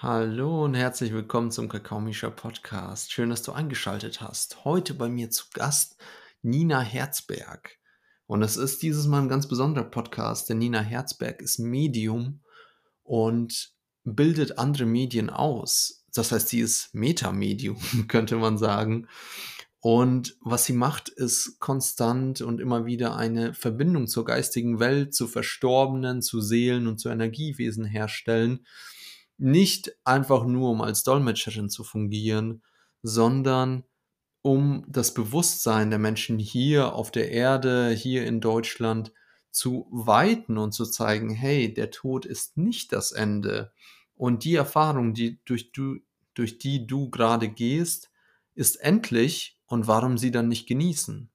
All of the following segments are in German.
Hallo und herzlich willkommen zum Kakaomischer Podcast. Schön, dass du eingeschaltet hast. Heute bei mir zu Gast Nina Herzberg. Und es ist dieses Mal ein ganz besonderer Podcast, denn Nina Herzberg ist Medium und bildet andere Medien aus. Das heißt, sie ist Metamedium, könnte man sagen. Und was sie macht, ist konstant und immer wieder eine Verbindung zur geistigen Welt, zu Verstorbenen, zu Seelen und zu Energiewesen herstellen nicht einfach nur, um als Dolmetscherin zu fungieren, sondern um das Bewusstsein der Menschen hier auf der Erde, hier in Deutschland zu weiten und zu zeigen, hey, der Tod ist nicht das Ende. Und die Erfahrung, die durch, du, durch die du gerade gehst, ist endlich und warum sie dann nicht genießen?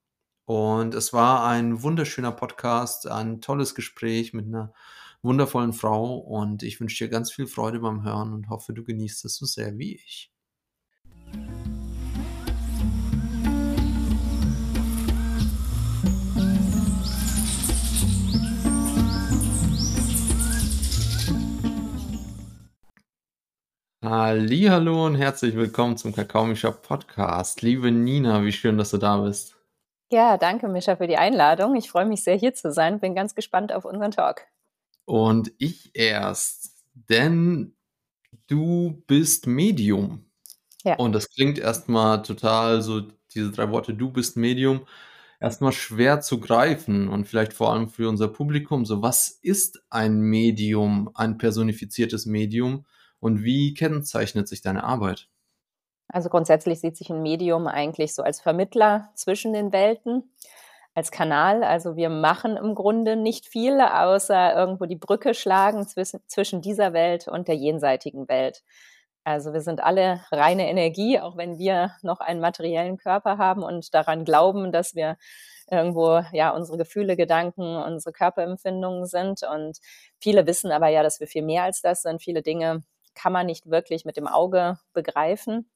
Und es war ein wunderschöner Podcast, ein tolles Gespräch mit einer wundervollen Frau und ich wünsche dir ganz viel Freude beim Hören und hoffe, du genießt es so sehr wie ich. Hallo und herzlich willkommen zum Kakaomischer Podcast. Liebe Nina, wie schön, dass du da bist. Ja, danke, Mischa, für die Einladung. Ich freue mich sehr, hier zu sein. Bin ganz gespannt auf unseren Talk. Und ich erst, denn du bist Medium. Ja. Und das klingt erstmal total so, diese drei Worte, du bist Medium, erstmal schwer zu greifen und vielleicht vor allem für unser Publikum. So, was ist ein Medium, ein personifiziertes Medium und wie kennzeichnet sich deine Arbeit? Also grundsätzlich sieht sich ein Medium eigentlich so als Vermittler zwischen den Welten als Kanal. Also wir machen im Grunde nicht viel, außer irgendwo die Brücke schlagen zwischen, zwischen dieser Welt und der jenseitigen Welt. Also wir sind alle reine Energie, auch wenn wir noch einen materiellen Körper haben und daran glauben, dass wir irgendwo ja unsere Gefühle, Gedanken, unsere Körperempfindungen sind. Und viele wissen aber ja, dass wir viel mehr als das sind. Viele Dinge kann man nicht wirklich mit dem Auge begreifen.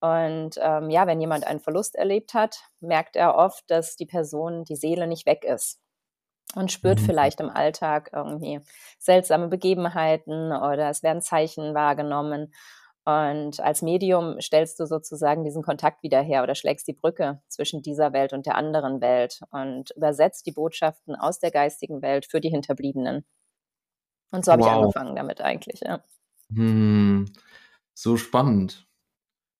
Und ähm, ja, wenn jemand einen Verlust erlebt hat, merkt er oft, dass die Person, die Seele nicht weg ist und spürt mhm. vielleicht im Alltag irgendwie seltsame Begebenheiten oder es werden Zeichen wahrgenommen. Und als Medium stellst du sozusagen diesen Kontakt wieder her oder schlägst die Brücke zwischen dieser Welt und der anderen Welt und übersetzt die Botschaften aus der geistigen Welt für die Hinterbliebenen. Und so habe wow. ich angefangen damit eigentlich, ja. Hm, so spannend.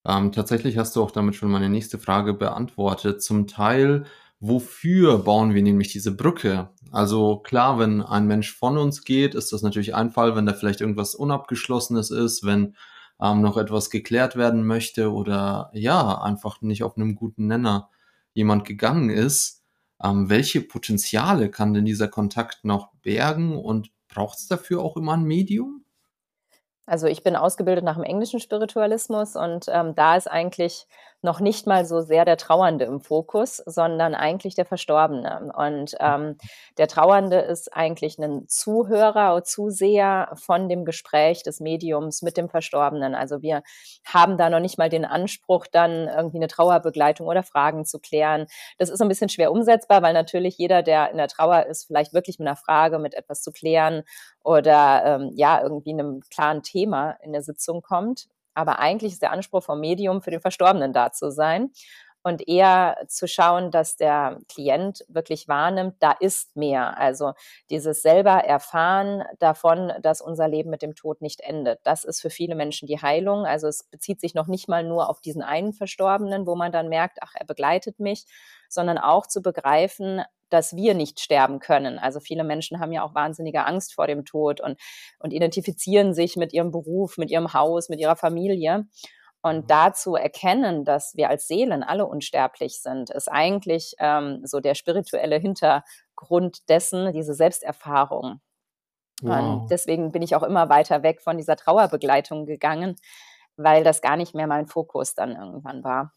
Ähm, tatsächlich hast du auch damit schon meine nächste Frage beantwortet. Zum Teil, wofür bauen wir nämlich diese Brücke? Also klar, wenn ein Mensch von uns geht, ist das natürlich ein Fall, wenn da vielleicht irgendwas Unabgeschlossenes ist, wenn ähm, noch etwas geklärt werden möchte oder ja, einfach nicht auf einem guten Nenner jemand gegangen ist. Ähm, welche Potenziale kann denn dieser Kontakt noch bergen und braucht es dafür auch immer ein Medium? Also ich bin ausgebildet nach dem englischen Spiritualismus und ähm, da ist eigentlich noch nicht mal so sehr der Trauernde im Fokus, sondern eigentlich der Verstorbene. Und ähm, der Trauernde ist eigentlich ein Zuhörer oder Zuseher von dem Gespräch des Mediums mit dem Verstorbenen. Also wir haben da noch nicht mal den Anspruch, dann irgendwie eine Trauerbegleitung oder Fragen zu klären. Das ist ein bisschen schwer umsetzbar, weil natürlich jeder, der in der Trauer ist, vielleicht wirklich mit einer Frage, mit etwas zu klären oder ähm, ja, irgendwie einem klaren Thema in der Sitzung kommt. Aber eigentlich ist der Anspruch vom Medium für den Verstorbenen da zu sein und eher zu schauen, dass der Klient wirklich wahrnimmt, da ist mehr. Also dieses selber erfahren davon, dass unser Leben mit dem Tod nicht endet. Das ist für viele Menschen die Heilung. Also es bezieht sich noch nicht mal nur auf diesen einen Verstorbenen, wo man dann merkt, ach, er begleitet mich, sondern auch zu begreifen, dass wir nicht sterben können. Also viele Menschen haben ja auch wahnsinnige Angst vor dem Tod und, und identifizieren sich mit ihrem Beruf, mit ihrem Haus, mit ihrer Familie. Und mhm. dazu erkennen, dass wir als Seelen alle unsterblich sind, ist eigentlich ähm, so der spirituelle Hintergrund dessen, diese Selbsterfahrung. Wow. Und deswegen bin ich auch immer weiter weg von dieser Trauerbegleitung gegangen, weil das gar nicht mehr mein Fokus dann irgendwann war.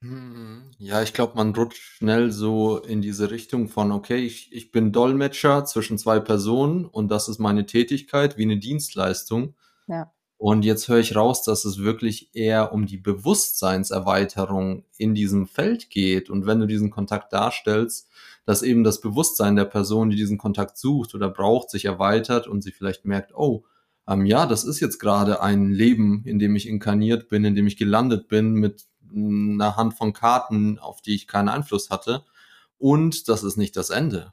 Mhm. Ja, ich glaube, man rutscht schnell so in diese Richtung von, okay, ich, ich bin Dolmetscher zwischen zwei Personen und das ist meine Tätigkeit wie eine Dienstleistung. Ja. Und jetzt höre ich raus, dass es wirklich eher um die Bewusstseinserweiterung in diesem Feld geht. Und wenn du diesen Kontakt darstellst, dass eben das Bewusstsein der Person, die diesen Kontakt sucht oder braucht, sich erweitert und sie vielleicht merkt, oh, ähm, ja, das ist jetzt gerade ein Leben, in dem ich inkarniert bin, in dem ich gelandet bin mit einer Hand von Karten, auf die ich keinen Einfluss hatte. Und das ist nicht das Ende.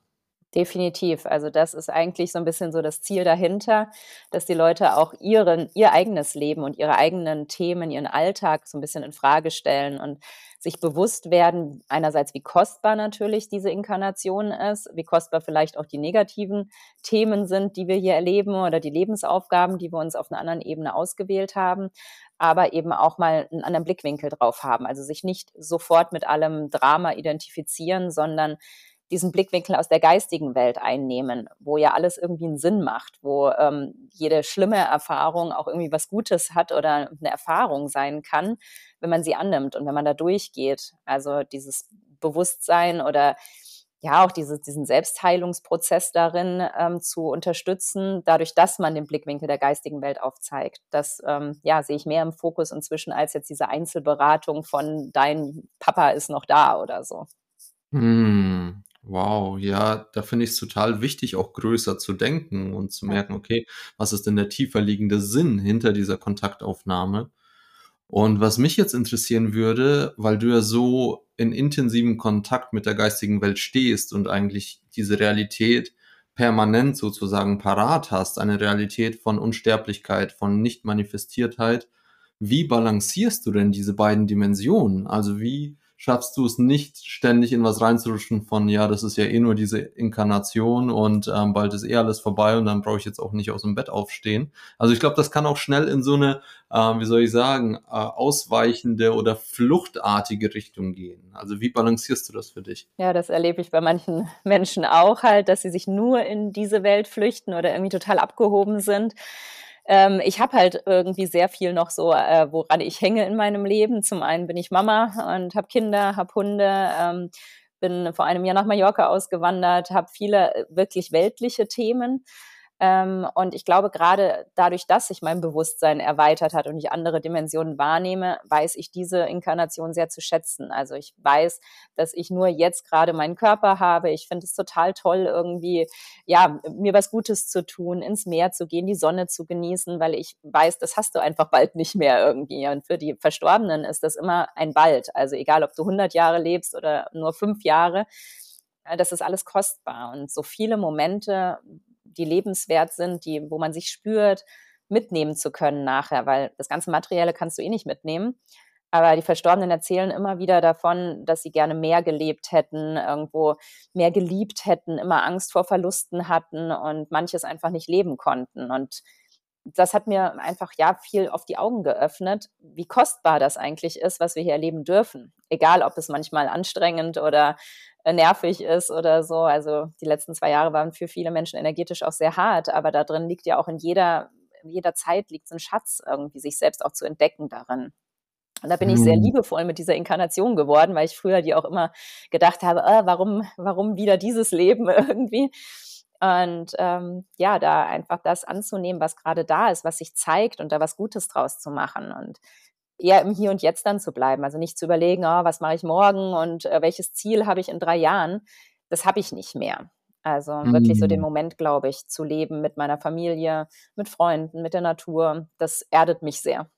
Definitiv. Also das ist eigentlich so ein bisschen so das Ziel dahinter, dass die Leute auch ihren, ihr eigenes Leben und ihre eigenen Themen, ihren Alltag so ein bisschen in Frage stellen und sich bewusst werden, einerseits, wie kostbar natürlich diese Inkarnation ist, wie kostbar vielleicht auch die negativen Themen sind, die wir hier erleben oder die Lebensaufgaben, die wir uns auf einer anderen Ebene ausgewählt haben, aber eben auch mal einen anderen Blickwinkel drauf haben. Also sich nicht sofort mit allem Drama identifizieren, sondern diesen Blickwinkel aus der geistigen Welt einnehmen, wo ja alles irgendwie einen Sinn macht, wo ähm, jede schlimme Erfahrung auch irgendwie was Gutes hat oder eine Erfahrung sein kann, wenn man sie annimmt und wenn man da durchgeht. Also dieses Bewusstsein oder ja auch diese, diesen Selbstheilungsprozess darin ähm, zu unterstützen, dadurch, dass man den Blickwinkel der geistigen Welt aufzeigt. Das ähm, ja, sehe ich mehr im Fokus inzwischen als jetzt diese Einzelberatung von dein Papa ist noch da oder so. Hm. Wow, ja, da finde ich es total wichtig, auch größer zu denken und zu merken, okay, was ist denn der tiefer liegende Sinn hinter dieser Kontaktaufnahme? Und was mich jetzt interessieren würde, weil du ja so in intensivem Kontakt mit der geistigen Welt stehst und eigentlich diese Realität permanent sozusagen parat hast, eine Realität von Unsterblichkeit, von Nicht-Manifestiertheit, wie balancierst du denn diese beiden Dimensionen? Also wie schaffst du es nicht, ständig in was reinzurutschen von, ja, das ist ja eh nur diese Inkarnation und ähm, bald ist eh alles vorbei und dann brauche ich jetzt auch nicht aus dem Bett aufstehen. Also ich glaube, das kann auch schnell in so eine, äh, wie soll ich sagen, äh, ausweichende oder fluchtartige Richtung gehen. Also wie balancierst du das für dich? Ja, das erlebe ich bei manchen Menschen auch halt, dass sie sich nur in diese Welt flüchten oder irgendwie total abgehoben sind ähm, ich habe halt irgendwie sehr viel noch so, äh, woran ich hänge in meinem Leben. Zum einen bin ich Mama und habe Kinder, habe Hunde. Ähm, bin vor einem Jahr nach Mallorca ausgewandert, habe viele äh, wirklich weltliche Themen und ich glaube, gerade dadurch, dass sich mein Bewusstsein erweitert hat und ich andere Dimensionen wahrnehme, weiß ich diese Inkarnation sehr zu schätzen. Also ich weiß, dass ich nur jetzt gerade meinen Körper habe. Ich finde es total toll, irgendwie, ja, mir was Gutes zu tun, ins Meer zu gehen, die Sonne zu genießen, weil ich weiß, das hast du einfach bald nicht mehr irgendwie. Und für die Verstorbenen ist das immer ein Bald. Also egal, ob du 100 Jahre lebst oder nur fünf Jahre, äh, das ist alles kostbar. Und so viele Momente, die lebenswert sind, die, wo man sich spürt, mitnehmen zu können nachher, weil das ganze Materielle kannst du eh nicht mitnehmen. Aber die Verstorbenen erzählen immer wieder davon, dass sie gerne mehr gelebt hätten, irgendwo mehr geliebt hätten, immer Angst vor Verlusten hatten und manches einfach nicht leben konnten. Und das hat mir einfach ja viel auf die Augen geöffnet, wie kostbar das eigentlich ist, was wir hier erleben dürfen. Egal, ob es manchmal anstrengend oder äh, nervig ist oder so. Also die letzten zwei Jahre waren für viele Menschen energetisch auch sehr hart, aber da drin liegt ja auch in jeder, in jeder Zeit liegt so ein Schatz irgendwie, sich selbst auch zu entdecken darin. Und da bin ich sehr mhm. liebevoll mit dieser Inkarnation geworden, weil ich früher die auch immer gedacht habe, äh, warum, warum wieder dieses Leben irgendwie? Und ähm, ja, da einfach das anzunehmen, was gerade da ist, was sich zeigt und da was Gutes draus zu machen. Und eher im Hier und Jetzt dann zu bleiben. Also nicht zu überlegen, oh, was mache ich morgen und äh, welches Ziel habe ich in drei Jahren. Das habe ich nicht mehr. Also mhm. wirklich so den mhm. Moment, glaube ich, zu leben mit meiner Familie, mit Freunden, mit der Natur. Das erdet mich sehr.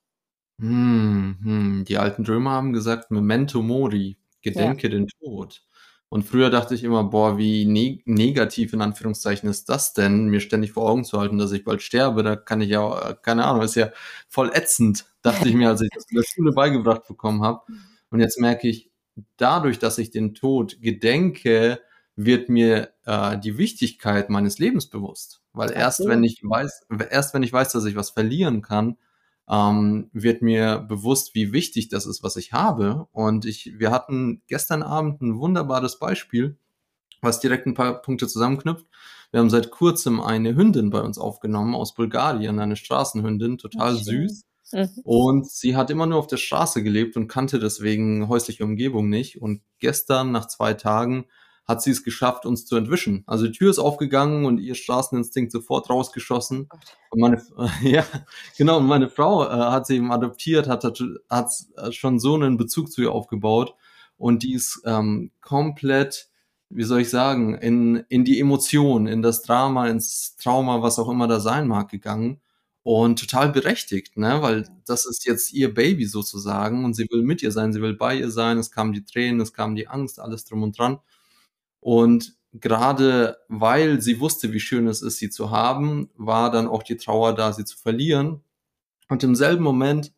Mhm. Die alten Drömer haben gesagt, Memento Mori, gedenke ja. den Tod. Und früher dachte ich immer, boah, wie ne negativ in Anführungszeichen ist das denn, mir ständig vor Augen zu halten, dass ich bald sterbe. Da kann ich ja, keine Ahnung, ist ja voll ätzend, dachte ich mir, als ich das in der Schule beigebracht bekommen habe. Und jetzt merke ich, dadurch, dass ich den Tod gedenke, wird mir äh, die Wichtigkeit meines Lebens bewusst. Weil erst wenn ich weiß, erst wenn ich weiß, dass ich was verlieren kann, ähm, wird mir bewusst, wie wichtig das ist, was ich habe. Und ich, wir hatten gestern Abend ein wunderbares Beispiel, was direkt ein paar Punkte zusammenknüpft. Wir haben seit kurzem eine Hündin bei uns aufgenommen aus Bulgarien, eine Straßenhündin, total okay. süß. Mhm. Und sie hat immer nur auf der Straße gelebt und kannte deswegen häusliche Umgebung nicht. Und gestern, nach zwei Tagen, hat sie es geschafft, uns zu entwischen. Also die Tür ist aufgegangen und ihr Straßeninstinkt sofort rausgeschossen. Oh und meine, ja, genau, und meine Frau äh, hat sie eben adoptiert, hat, hat, hat schon so einen Bezug zu ihr aufgebaut und die ist ähm, komplett, wie soll ich sagen, in, in die Emotion, in das Drama, ins Trauma, was auch immer da sein mag, gegangen. Und total berechtigt, ne, weil das ist jetzt ihr Baby sozusagen und sie will mit ihr sein, sie will bei ihr sein. Es kamen die Tränen, es kam die Angst, alles drum und dran. Und grade weil sie wusste, wie schön es ist, sie zu haben, war dann auch die Trauer da, sie zu verlieren. Und im selben Moment,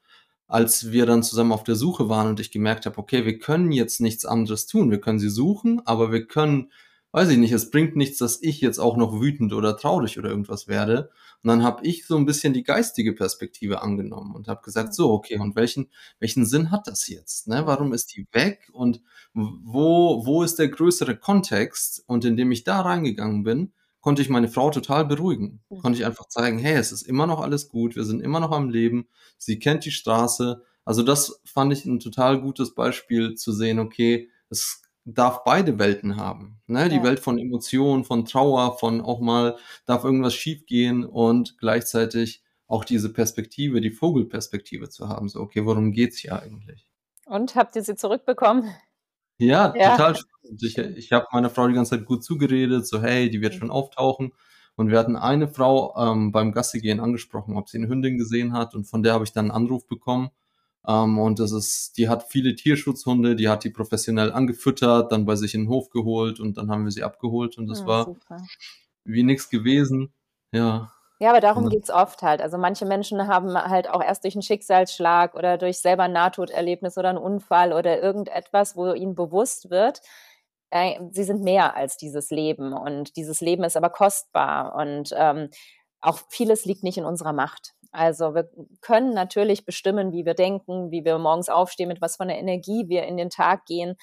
als wir dann zusammen auf der Suche waren und ich gemerkt habe: „Okay, wir können jetzt nichts anderes tun. Wir können sie suchen, aber wir können weiß ich nicht, es bringt nichts, dass ich jetzt auch noch wütend oder traurig oder irgendwas werde.“ Und dann habe ich so 'n bisschen die geistige Perspektive angenommen und habe gesagt: „So, okay, und welchen welchen Sinn hat das jetzt, ne? Warum ist die weg und wo wo ist der größere Kontext?“ Und indem ich da reingegangen bin, konnte ich meine Frau total beruhigen. Konnte ich einfach zeigen: „Hey, es ist immer noch alles gut, wir sind immer noch am Leben.“ Sie kennt die Straße. Also, das fand ich 'n total gutes Beispiel zu sehen, okay, es darf beide Welten haben, ne? Die Ja. Welt von Emotionen, von Trauer, von auch mal darf irgendwas schiefgehen und gleichzeitig auch diese Perspektive, die Vogelperspektive zu haben, so: „Okay, worum geht's hier eigentlich?“ Und habt ihr sie zurückbekommen? Ja, Ja, total spannend. Ich ich habe meiner Frau die ganze Zeit gut zugeredet, so: „Hey, die wird Mhm. schon auftauchen.“ Und wir hatten eine Frau, ähm, beim Gassi-gehen angesprochen, ob sie 'ne Hündin gesehen hat und von der habe ich dann 'n Anruf bekommen. Ähm, und das ist die hat viele Tierschutzhunde, die hat die professionell angefüttert, dann bei sich in 'n Hof geholt und dann haben wir sie abgeholt und das Ah, war super. wie nix gewesen. Ja. Ja, aber darum dann geht's oft halt. Also, manche Menschen haben halt auch erst durch 'n Schicksalsschlag oder durch selber 'n Nahtoderlebnis oder 'n Unfall oder irgendetwas, wo ihnen bewusst wird, ey, sie sind mehr als dieses Leben und dieses Leben ist aber kostbar und, ähm, auch vieles liegt nicht in unserer Macht. Also, wir können natürlich bestimmen, wie wir denken, wie wir morgens aufstehen, mit was für 'ner Energie wir in den Tag gehen,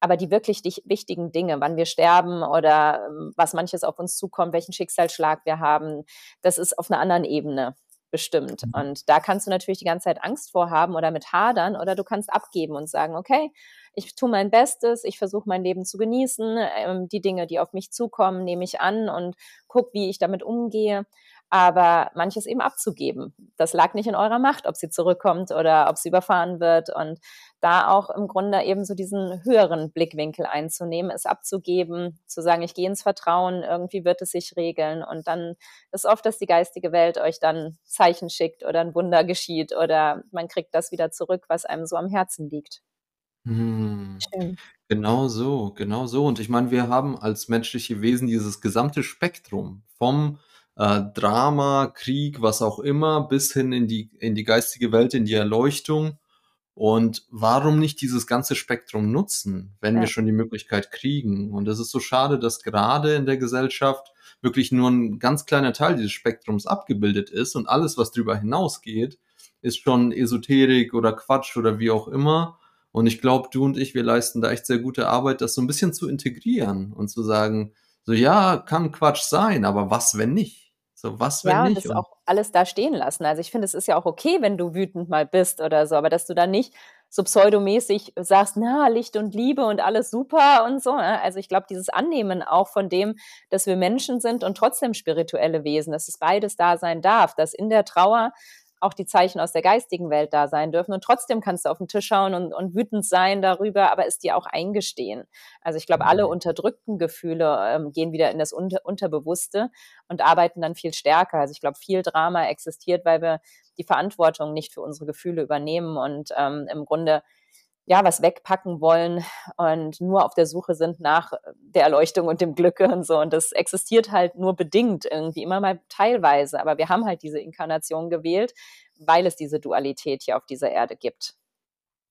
aber die wirklich wichtigen Dinge, wann wir sterben oder, ähm, was manches auf uns zukommt, welchen Schicksalsschlag wir haben, das ist auf 'ner anderen Ebene bestimmt. Mhm. Und da kannst du natürlich die ganze Zeit Angst vor haben oder mit hadern oder du kannst abgeben und sagen: „Okay, ich tue mein Bestes, ich versuche mein Leben zu genießen, ähm, die Dinge, die auf mich zukommen, nehme ich an und gucke, wie ich damit umgehe.“ Aber manches eben abzugeben. Das lag nicht in eurer Macht, ob sie zurückkommt oder ob sie überfahren wird und da auch im Grunde eben so diesen höheren Blickwinkel einzunehmen, es abzugeben, zu sagen: „Ich gehe ins Vertrauen, irgendwie wird es sich regeln.“ Und dann ist oft, dass die geistige Welt euch dann Zeichen schickt oder 'n Wunder geschieht oder man kriegt das wieder zurück, was einem so am Herzen liegt. Schön. Genau so, genau so. Und ich meine, wir haben als menschliche Wesen dieses gesamte Spektrum vom, äh, Drama, Krieg, was auch immer, bis hin in die in die geistige Welt, in die Erleuchtung. Und warum nicht dieses ganze Spektrum nutzen, wenn wir Ja. schon die Möglichkeit kriegen? Und es ist so schade, dass grade in der Gesellschaft wirklich nur 'n ganz kleiner Teil dieses Spektrums abgebildet ist und alles, was drüber hinausgeht, ist schon Esoterik oder Quatsch oder wie auch immer. Und ich glaube, du und ich, wir leisten da echt sehr gute Arbeit, das so 'n bisschen zu integrieren und zu sagen, so: „Ja, kann Quatsch sein, aber was, wenn nicht?“ So, was, wenn Ja, nicht? das Und auch alles da stehen lassen. Also, ich finde, es ist ja auch okay, wenn du wütend mal bist oder so, aber dass du dann nicht so pseudomäßig sagst: „Na, Licht und Liebe und alles super“ und so, ne? Also, ich glaube, dieses Annehmen auch von dem, dass wir Menschen sind und trotzdem spirituelle Wesen, dass es beides da sein darf, dass in der Trauer auch die Zeichen aus der geistigen Welt da sein dürfen und trotzdem kannst du auf 'n Tisch schauen und und wütend sein darüber, aber es dir auch eingestehen. Also, ich glaube, alle Mhm. unterdrückten Gefühle, ähm, gehen wieder in das Unter Unterbewusste und arbeiten dann viel stärker. Also, ich glaube, viel Drama existiert, weil wir die Verantwortung nicht für unsere Gefühle übernehmen und, ähm, im Grunde, ja, was wegpacken wollen und nur auf der Suche sind nach der Erleuchtung und dem Glücke und so. Und das existiert halt nur bedingt irgendwie, immer mal teilweise. Aber wir haben halt diese Inkarnation gewählt, weil es diese Dualität hier auf dieser Erde gibt.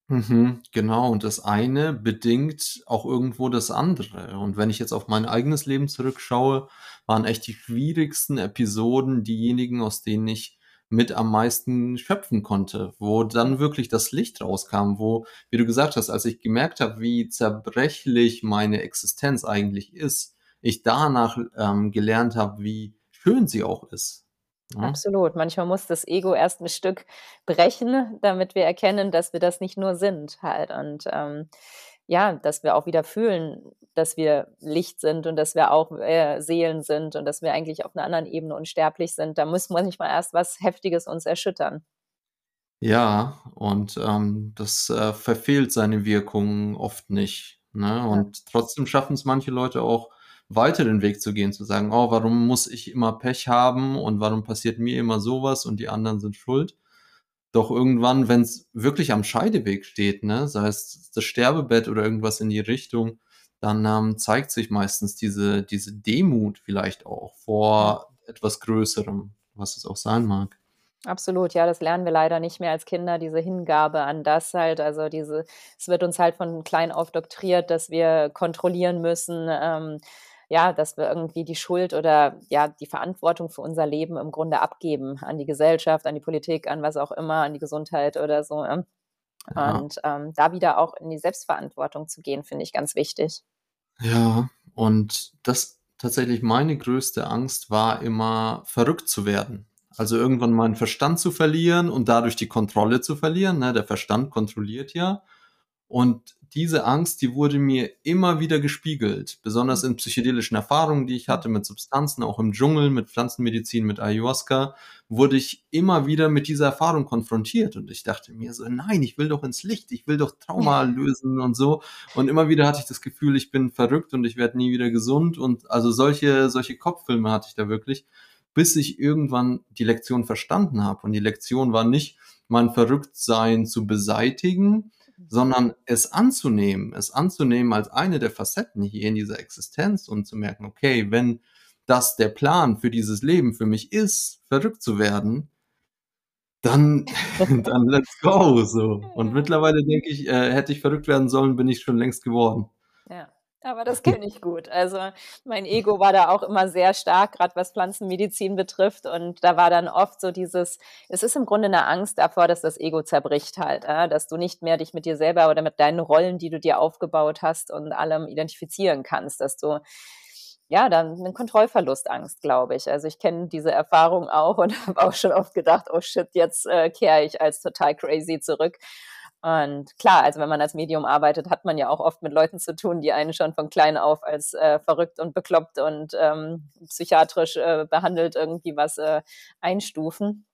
Mhm, genau. Und das eine bedingt auch irgendwo das andere. Und wenn ich jetzt auf mein eigenes Leben zurückschaue, waren echt die schwierigsten Episoden diejenigen, aus denen ich mit am meisten schöpfen konnte, wo dann wirklich das Licht rauskam, wo, wie du gesagt hast, als ich gemerkt habe, wie zerbrechlich meine Existenz eigentlich ist, ich danach, ähm, gelernt habe, wie schön sie auch ist, ne? Absolut. Manchmal muss das Ego erst 'n Stück brechen, damit wir erkennen, dass wir das nicht nur sind halt und, ähm, ja, dass wir auch wieder fühlen, dass wir Licht sind und dass wir auch, äh, Seelen sind und dass wir eigentlich auf 'ner anderen Ebene unsterblich sind. Da muss manchmal erst was Heftiges uns erschüttern. Ja, und, ähm, das, äh, verfehlt seine Wirkung oft nicht, ne? Ja. Und trotzdem schaffen's manche Leute auch weiter den Weg zu gehen, zu sagen, oh, warum muss ich immer Pech haben und warum passiert mir immer sowas und die anderen sind schuld? Doch irgendwann, wenn es wirklich am Scheideweg steht, ne, sei es das Sterbebett oder irgendwas in die Richtung, dann ähm, zeigt sich meistens diese, diese Demut vielleicht auch vor etwas Größerem, was es auch sein mag. Absolut, ja, das lernen wir leider nicht mehr als Kinder, diese Hingabe an das halt. Also diese, es wird uns halt von klein auf doktriert, dass wir kontrollieren müssen, ähm, ja, dass wir irgendwie die Schuld oder ja die Verantwortung für unser Leben im Grunde abgeben an die Gesellschaft, an die Politik, an was auch immer, an die Gesundheit oder so. Ja. Und ähm, da wieder auch in die Selbstverantwortung zu gehen, finde ich ganz wichtig. Ja, und das tatsächlich meine größte Angst war immer verrückt zu werden. Also irgendwann meinen Verstand zu verlieren und dadurch die Kontrolle zu verlieren. Ne? Der Verstand kontrolliert ja. Und diese Angst, die wurde mir immer wieder gespiegelt, besonders in psychedelischen Erfahrungen, die ich hatte mit Substanzen, auch im Dschungel, mit Pflanzenmedizin, mit Ayahuasca, wurde ich immer wieder mit dieser Erfahrung konfrontiert. Und ich dachte mir so, nein, ich will doch ins Licht, ich will doch Trauma lösen und so. Und immer wieder hatte ich das Gefühl, ich bin verrückt und ich werde nie wieder gesund. Und also solche solche Kopffilme hatte ich da wirklich, bis ich irgendwann die Lektion verstanden habe. Und die Lektion war nicht mein Verrücktsein zu beseitigen, sondern es anzunehmen, es anzunehmen als eine der Facetten hier in dieser Existenz und zu merken, okay, wenn das der Plan für dieses Leben für mich ist, verrückt zu werden, dann, dann let's go, so. Und mittlerweile denke ich, äh, hätte ich verrückt werden sollen, bin ich schon längst geworden. Aber das kenne ich gut. Also mein Ego war da auch immer sehr stark, gerade was Pflanzenmedizin betrifft. Und da war dann oft so dieses, es ist im Grunde eine Angst davor, dass das Ego zerbricht halt, ja? dass du nicht mehr dich mit dir selber oder mit deinen Rollen, die du dir aufgebaut hast und allem identifizieren kannst, dass du ja, dann einen Kontrollverlustangst, glaube ich. Also ich kenne diese Erfahrung auch und habe auch schon oft gedacht, oh shit, jetzt äh, kehre ich als total crazy zurück. Und klar, also wenn man als Medium arbeitet, hat man ja auch oft mit Leuten zu tun, die einen schon von klein auf als äh, verrückt und bekloppt und ähm, psychiatrisch äh, behandelt irgendwie was äh, einstufen.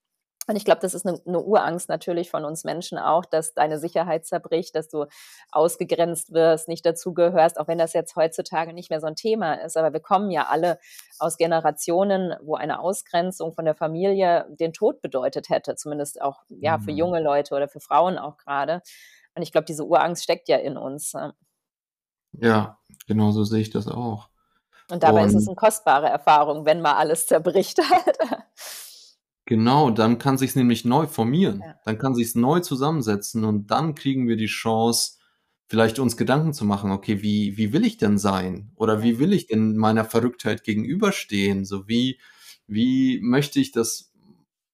Und ich glaube, das ist eine, eine, Urangst natürlich von uns Menschen auch, dass deine Sicherheit zerbricht, dass du ausgegrenzt wirst, nicht dazugehörst, auch wenn das jetzt heutzutage nicht mehr so ein Thema ist. Aber wir kommen ja alle aus Generationen, wo eine Ausgrenzung von der Familie den Tod bedeutet hätte, zumindest auch ja für mhm. junge Leute oder für Frauen auch gerade. Und ich glaube, diese Urangst steckt ja in uns. Ja, genau so sehe ich das auch. Und dabei Und ist es eine kostbare Erfahrung, wenn mal alles zerbricht. Genau, dann kann sich's nämlich neu formieren. Ja. Dann kann sich's neu zusammensetzen und dann kriegen wir die Chance, vielleicht uns Gedanken zu machen, okay, wie, wie will ich denn sein? Oder wie will ich denn meiner Verrücktheit gegenüberstehen? So wie, wie möchte ich, dass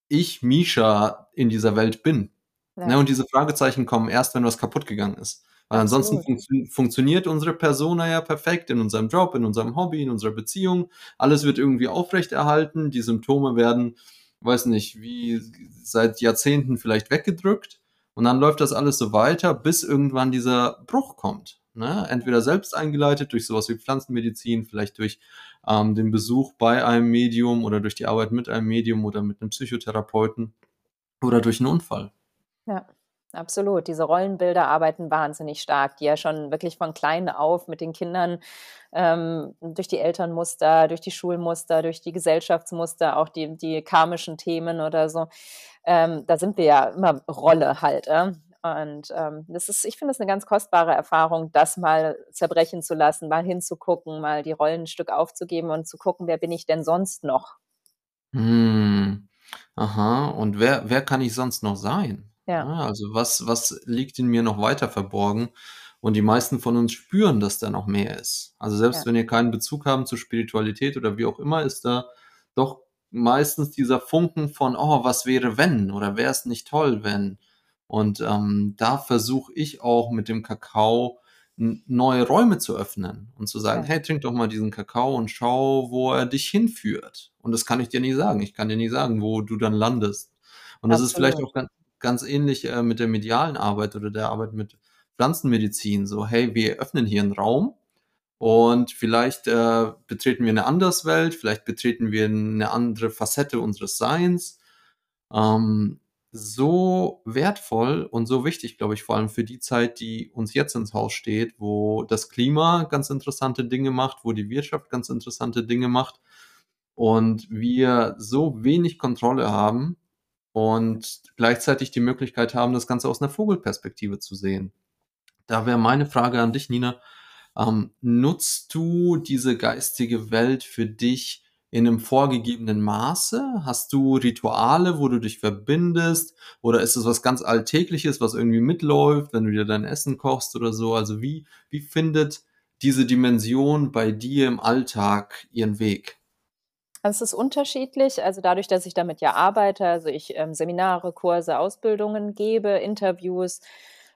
ich, Misha, in dieser Welt bin? Ja. Ne, und diese Fragezeichen kommen erst, wenn was kaputt gegangen ist. Weil ansonsten fun funktioniert unsere Persona ja perfekt in unserem Job, in unserem Hobby, in unserer Beziehung. Alles wird irgendwie aufrechterhalten. Die Symptome werden weiß nicht, wie seit Jahrzehnten vielleicht weggedrückt. Und dann läuft das alles so weiter, bis irgendwann dieser Bruch kommt. Ne? Entweder selbst eingeleitet durch sowas wie Pflanzenmedizin, vielleicht durch ähm, den Besuch bei einem Medium oder durch die Arbeit mit einem Medium oder mit einem Psychotherapeuten oder durch einen Unfall. Ja. Absolut. Diese Rollenbilder arbeiten wahnsinnig stark, die ja schon wirklich von klein auf mit den Kindern ähm, durch die Elternmuster, durch die Schulmuster, durch die Gesellschaftsmuster, auch die, die karmischen Themen oder so. Ähm, da sind wir ja immer Rolle halt. Äh? Und ähm, das ist, ich finde es eine ganz kostbare Erfahrung, das mal zerbrechen zu lassen, mal hinzugucken, mal die Rollen ein Stück aufzugeben und zu gucken, wer bin ich denn sonst noch? Hm. Aha, und wer, wer kann ich sonst noch sein? Ja. Ah, also was, was liegt in mir noch weiter verborgen? Und die meisten von uns spüren, dass da noch mehr ist. Also selbst ja. wenn ihr keinen Bezug haben zur Spiritualität oder wie auch immer, ist da doch meistens dieser Funken von, oh, was wäre wenn? Oder wäre es nicht toll, wenn? Und ähm, da versuche ich auch mit dem Kakao neue Räume zu öffnen und zu sagen, ja. hey, trink doch mal diesen Kakao und schau, wo er dich hinführt. Und das kann ich dir nicht sagen. Ich kann dir nicht sagen, wo du dann landest. Und das ist vielleicht auch ganz, ganz ähnlich äh, mit der medialen Arbeit oder der Arbeit mit Pflanzenmedizin. So, hey, wir öffnen hier einen Raum und vielleicht äh, betreten wir eine Anderswelt, vielleicht betreten wir eine andere Facette unseres Seins. Ähm, so wertvoll und so wichtig, glaube ich, vor allem für die Zeit, die uns jetzt ins Haus steht, wo das Klima ganz interessante Dinge macht, wo die Wirtschaft ganz interessante Dinge macht und wir so wenig Kontrolle haben und gleichzeitig die Möglichkeit haben, das Ganze aus einer Vogelperspektive zu sehen. Da wäre meine Frage an dich, Nina. Ähm, nutzt du diese geistige Welt für dich in einem vorgegebenen Maße? Hast du Rituale, wo du dich verbindest? Oder ist es was ganz Alltägliches, was irgendwie mitläuft, wenn du dir dein Essen kochst oder so? Also wie, wie findet diese Dimension bei dir im Alltag ihren Weg? Es ist unterschiedlich. Also dadurch, dass ich damit ja arbeite, also ich ähm, Seminare, Kurse, Ausbildungen gebe, Interviews,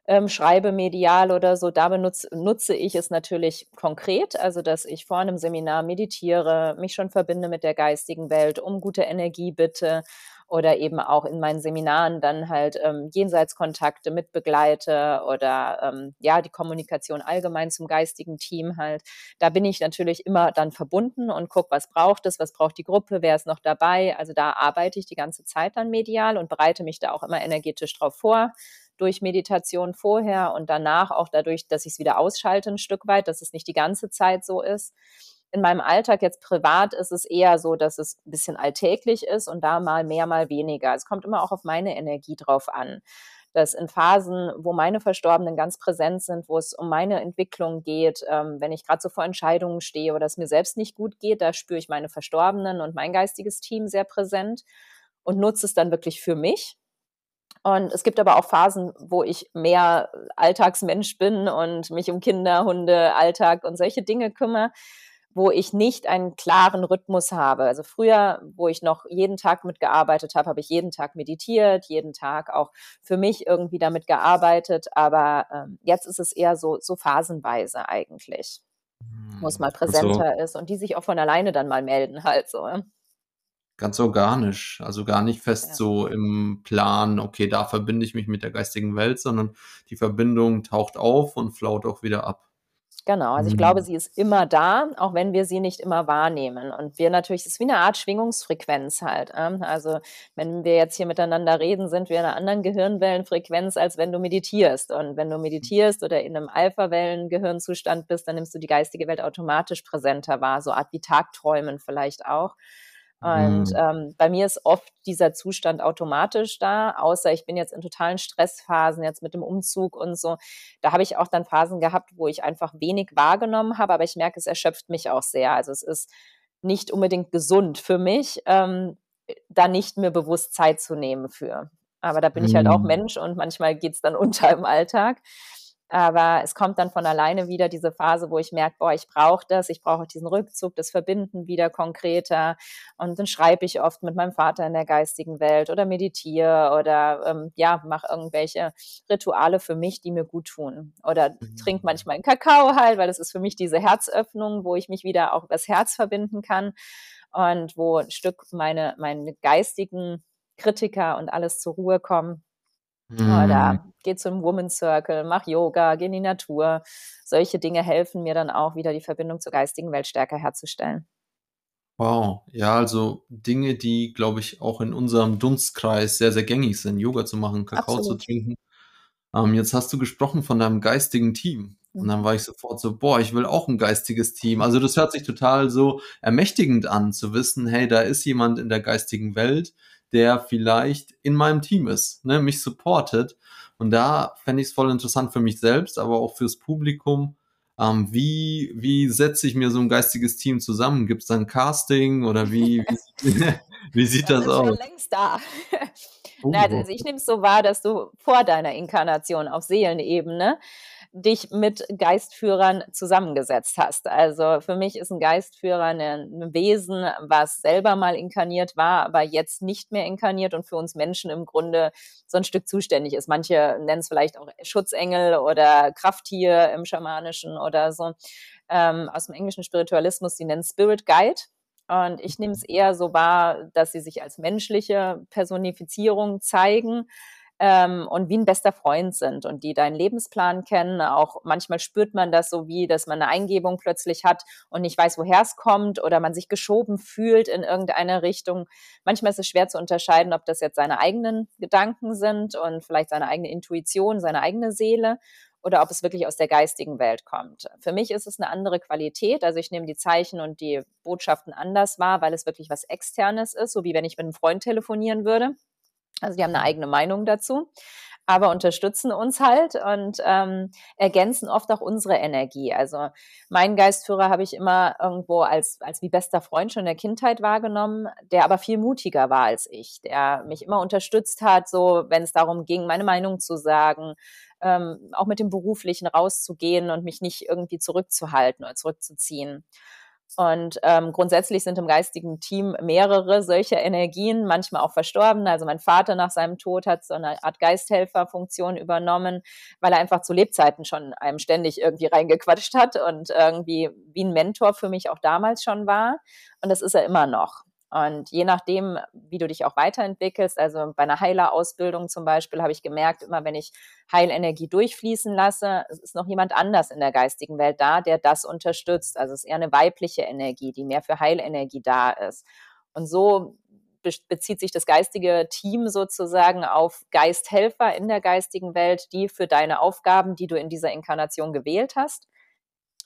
ähm, schreibe medial oder so, da benutze, nutze ich es natürlich konkret, also dass ich vor einem Seminar meditiere, mich schon verbinde mit der geistigen Welt, um gute Energie bitte oder eben auch in meinen Seminaren dann halt ähm, Jenseitskontakte mit begleite oder ähm, ja, die Kommunikation allgemein zum geistigen Team halt. Da bin ich natürlich immer dann verbunden und gucke, was braucht es, was braucht die Gruppe, wer ist noch dabei. Also da arbeite ich die ganze Zeit dann medial und bereite mich da auch immer energetisch drauf vor durch Meditation vorher und danach auch dadurch, dass ich es wieder ausschalte ein Stück weit, dass es nicht die ganze Zeit so ist. In meinem Alltag jetzt privat ist es eher so, dass es ein bisschen alltäglich ist und da mal mehr, mal weniger. Es kommt immer auch auf meine Energie drauf an dass in Phasen, wo meine Verstorbenen ganz präsent sind, wo es um meine Entwicklung geht, ähm, wenn ich gerade so vor Entscheidungen stehe oder es mir selbst nicht gut geht, da spüre ich meine Verstorbenen und mein geistiges Team sehr präsent und nutze es dann wirklich für mich. Und es gibt aber auch Phasen, wo ich mehr Alltagsmensch bin und mich um Kinder, Hunde, Alltag und solche Dinge kümmere, wo ich nicht einen klaren Rhythmus habe. Also früher, wo ich noch jeden Tag mitgearbeitet habe, habe ich jeden Tag meditiert, jeden Tag auch für mich irgendwie damit gearbeitet. Aber ähm, jetzt ist es eher so, so phasenweise eigentlich, wo es hm, mal präsenter also, ist und die sich auch von alleine dann mal melden halt so. Ganz organisch, also gar nicht fest ja. so im Plan, okay, da verbinde ich mich mit der geistigen Welt, sondern die Verbindung taucht auf und flaut auch wieder ab. Genau, also ich glaube, mhm. sie ist immer da, auch wenn wir sie nicht immer wahrnehmen. Und wir natürlich, es ist wie eine Art Schwingungsfrequenz halt. Ähm, also wenn wir jetzt hier miteinander reden, sind wir in einer anderen Gehirnwellenfrequenz, als wenn du meditierst. Und wenn du meditierst oder in einem Alpha-Wellen-Gehirnzustand bist, dann nimmst du die geistige Welt automatisch präsenter wahr, so Art wie Tagträumen vielleicht auch. Und mhm. ähm, bei mir ist oft dieser Zustand automatisch da, außer ich bin jetzt in totalen Stressphasen, jetzt mit dem Umzug und so. Da habe ich auch dann Phasen gehabt, wo ich einfach wenig wahrgenommen habe, aber ich merke, es erschöpft mich auch sehr. Also es ist nicht unbedingt gesund für mich, ähm, da nicht mehr bewusst Zeit zu nehmen für. Aber da bin mhm. ich halt auch mhm. Mensch und manchmal geht es dann unter im Alltag. Aber es kommt dann von alleine wieder diese Phase, wo ich merke, boah, ich brauche das, ich brauche diesen Rückzug, das Verbinden wieder konkreter. Und dann schreibe ich oft mit meinem Vater in der geistigen Welt oder meditiere oder ähm, ja, mache irgendwelche Rituale für mich, die mir gut tun. Oder mhm. trinke manchmal einen Kakao halt, weil das ist für mich diese Herzöffnung, wo ich mich wieder auch übers Herz verbinden kann und wo ein Stück meine, meine geistigen Kritiker und alles zur Ruhe kommen. Mhm. Oder geh zum Women's Circle, mach Yoga, geh in die Natur. Solche Dinge helfen mir dann auch wieder die Verbindung zur geistigen Welt stärker herzustellen. Wow, ja, also Dinge, die, glaube ich, auch in unserem Dunstkreis sehr, sehr gängig sind, Yoga zu machen, Kakao Absolut. zu trinken. Ähm, jetzt hast du gesprochen von deinem geistigen Team. Und dann mhm. war ich sofort so, boah, ich will auch ein geistiges Team. Also das hört sich total so ermächtigend an, zu wissen, hey, da ist jemand in der geistigen Welt, der vielleicht in meinem Team ist, ne, mich supportet. Und da fände ich es voll interessant für mich selbst, aber auch fürs Publikum. Ähm, wie, wie setze ich mir so ein geistiges Team zusammen? Gibt es dann Casting oder wie, wie, wie sieht das, das aus? Schon längst da. Oh. also ich nehme es so wahr, dass du vor deiner Inkarnation auf Seelenebene dich mit Geistführern zusammengesetzt hast. Also für mich ist ein Geistführer ein Wesen, was selber mal inkarniert war, aber jetzt nicht mehr inkarniert und für uns Menschen im Grunde so ein Stück zuständig ist. Manche nennen es vielleicht auch Schutzengel oder Krafttier im Schamanischen oder so. Ähm, aus dem englischen Spiritualismus, die nennen Spirit Guide. Und ich nehme es eher so wahr, dass sie sich als menschliche Personifizierung zeigen ähm, und wie ein bester Freund sind und die deinen Lebensplan kennen. Auch manchmal spürt man das so wie, dass man eine Eingebung plötzlich hat und nicht weiß, woher es kommt oder man sich geschoben fühlt in irgendeine Richtung. Manchmal ist es schwer zu unterscheiden, ob das jetzt seine eigenen Gedanken sind und vielleicht seine eigene Intuition, seine eigene Seele oder ob es wirklich aus der geistigen Welt kommt. Für mich ist es eine andere Qualität. Also ich nehme die Zeichen und die Botschaften anders wahr, weil es wirklich was Externes ist, so wie wenn ich mit einem Freund telefonieren würde. Also die haben eine eigene Meinung dazu, aber unterstützen uns halt und ähm, ergänzen oft auch unsere Energie. Also meinen Geistführer habe ich immer irgendwo als, als wie bester Freund schon in der Kindheit wahrgenommen, der aber viel mutiger war als ich, der mich immer unterstützt hat, so wenn es darum ging, meine Meinung zu sagen, ähm, auch mit dem Beruflichen rauszugehen und mich nicht irgendwie zurückzuhalten oder zurückzuziehen. Und ähm, grundsätzlich sind im geistigen Team mehrere solcher Energien, manchmal auch verstorben. Also mein Vater nach seinem Tod hat so eine Art Geisthelferfunktion übernommen, weil er einfach zu Lebzeiten schon einem ständig irgendwie reingequatscht hat und irgendwie wie ein Mentor für mich auch damals schon war. Und das ist er immer noch. Und je nachdem, wie du dich auch weiterentwickelst, also bei einer Heilerausbildung zum Beispiel, habe ich gemerkt, immer wenn ich Heilenergie durchfließen lasse, ist noch jemand anders in der geistigen Welt da, der das unterstützt. Also es ist eher eine weibliche Energie, die mehr für Heilenergie da ist. Und so bezieht sich das geistige Team sozusagen auf Geisthelfer in der geistigen Welt, die für deine Aufgaben, die du in dieser Inkarnation gewählt hast,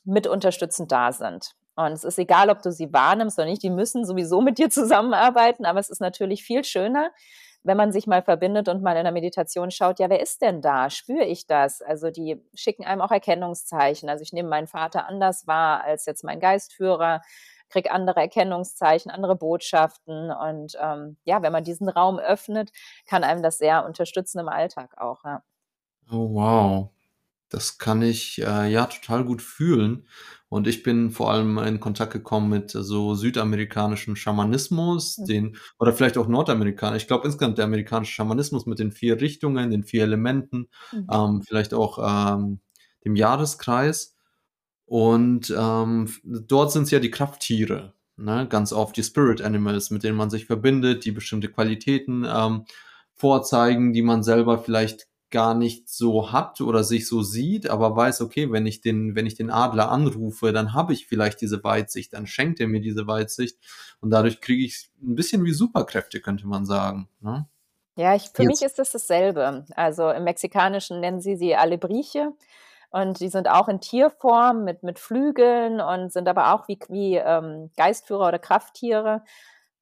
mit unterstützend da sind. Und es ist egal, ob du sie wahrnimmst oder nicht, die müssen sowieso mit dir zusammenarbeiten, aber es ist natürlich viel schöner, wenn man sich mal verbindet und mal in der Meditation schaut, ja, wer ist denn da? Spüre ich das? Also die schicken einem auch Erkennungszeichen. Also ich nehme meinen Vater anders wahr als jetzt mein Geistführer, kriege andere Erkennungszeichen, andere Botschaften. Und ähm, ja, wenn man diesen Raum öffnet, kann einem das sehr unterstützen im Alltag auch. Ja. Oh, wow. Das kann ich äh, ja total gut fühlen. Und ich bin vor allem in Kontakt gekommen mit so südamerikanischem Schamanismus, mhm. den, oder vielleicht auch nordamerikanisch. Ich glaube insgesamt der amerikanische Schamanismus mit den vier Richtungen, den vier Elementen, mhm. ähm, vielleicht auch ähm, dem Jahreskreis. Und ähm, dort sind es ja die Krafttiere, ne? ganz oft die Spirit Animals, mit denen man sich verbindet, die bestimmte Qualitäten ähm, vorzeigen, die man selber vielleicht gar nicht so hat oder sich so sieht, aber weiß, okay, wenn ich den, wenn ich den Adler anrufe, dann habe ich vielleicht diese Weitsicht, dann schenkt er mir diese Weitsicht und dadurch kriege ich ein bisschen wie Superkräfte, könnte man sagen. Ne? Ja, ich, für Jetzt. mich ist das dasselbe. Also im Mexikanischen nennen sie sie Alebriche und die sind auch in Tierform mit, mit Flügeln und sind aber auch wie, wie ähm, Geistführer oder Krafttiere.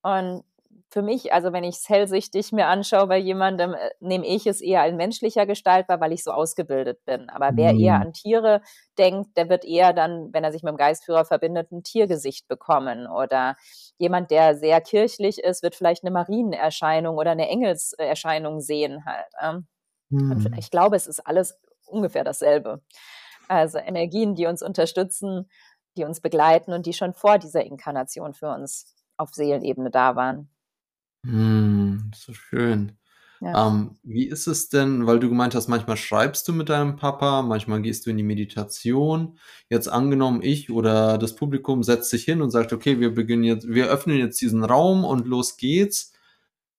Und für mich, also wenn ich es hellsichtig mir anschaue bei jemandem, äh, nehme ich es eher in menschlicher Gestalt wahr, weil ich so ausgebildet bin. Aber wer mhm. eher an Tiere denkt, der wird eher dann, wenn er sich mit dem Geistführer verbindet, ein Tiergesicht bekommen. Oder jemand, der sehr kirchlich ist, wird vielleicht eine Marienerscheinung oder eine Engelserscheinung sehen halt. Ähm. Mhm. Ich glaube, es ist alles ungefähr dasselbe. Also Energien, die uns unterstützen, die uns begleiten und die schon vor dieser Inkarnation für uns auf Seelenebene da waren. Hm, so schön. Ja. Ähm, wie ist es denn, weil du gemeint hast, manchmal schreibst du mit deinem Papa, manchmal gehst du in die Meditation. Jetzt angenommen, ich oder das Publikum setzt sich hin und sagt, okay, wir beginnen jetzt, wir öffnen jetzt diesen Raum und los geht's.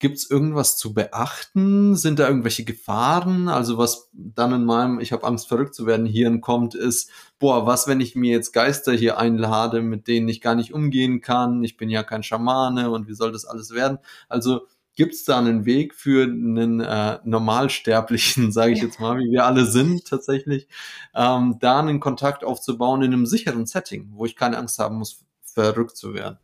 Gibt es irgendwas zu beachten? Sind da irgendwelche Gefahren? Also was dann in meinem, ich habe Angst verrückt zu werden, Hirn kommt, ist, boah, was, wenn ich mir jetzt Geister hier einlade, mit denen ich gar nicht umgehen kann? Ich bin ja kein Schamane und wie soll das alles werden? Also gibt es da einen Weg für einen äh, Normalsterblichen, sage ich jetzt mal, wie wir alle sind tatsächlich, ähm, da einen Kontakt aufzubauen in einem sicheren Setting, wo ich keine Angst haben muss, verrückt zu werden?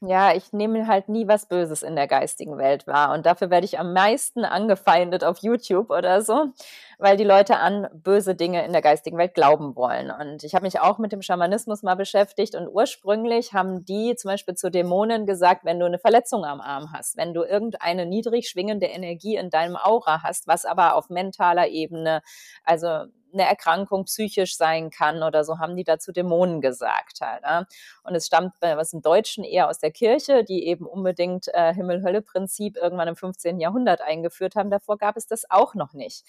Ja, ich nehme halt nie was Böses in der geistigen Welt wahr. Und dafür werde ich am meisten angefeindet auf YouTube oder so, weil die Leute an böse Dinge in der geistigen Welt glauben wollen. Und ich habe mich auch mit dem Schamanismus mal beschäftigt und ursprünglich haben die zum Beispiel zu Dämonen gesagt, wenn du eine Verletzung am Arm hast, wenn du irgendeine niedrig schwingende Energie in deinem Aura hast, was aber auf mentaler Ebene, also eine Erkrankung psychisch sein kann oder so haben die dazu Dämonen gesagt halt. Ne? Und es stammt was im Deutschen eher aus der Kirche, die eben unbedingt äh, Himmel-Hölle-Prinzip irgendwann im 15. Jahrhundert eingeführt haben. Davor gab es das auch noch nicht.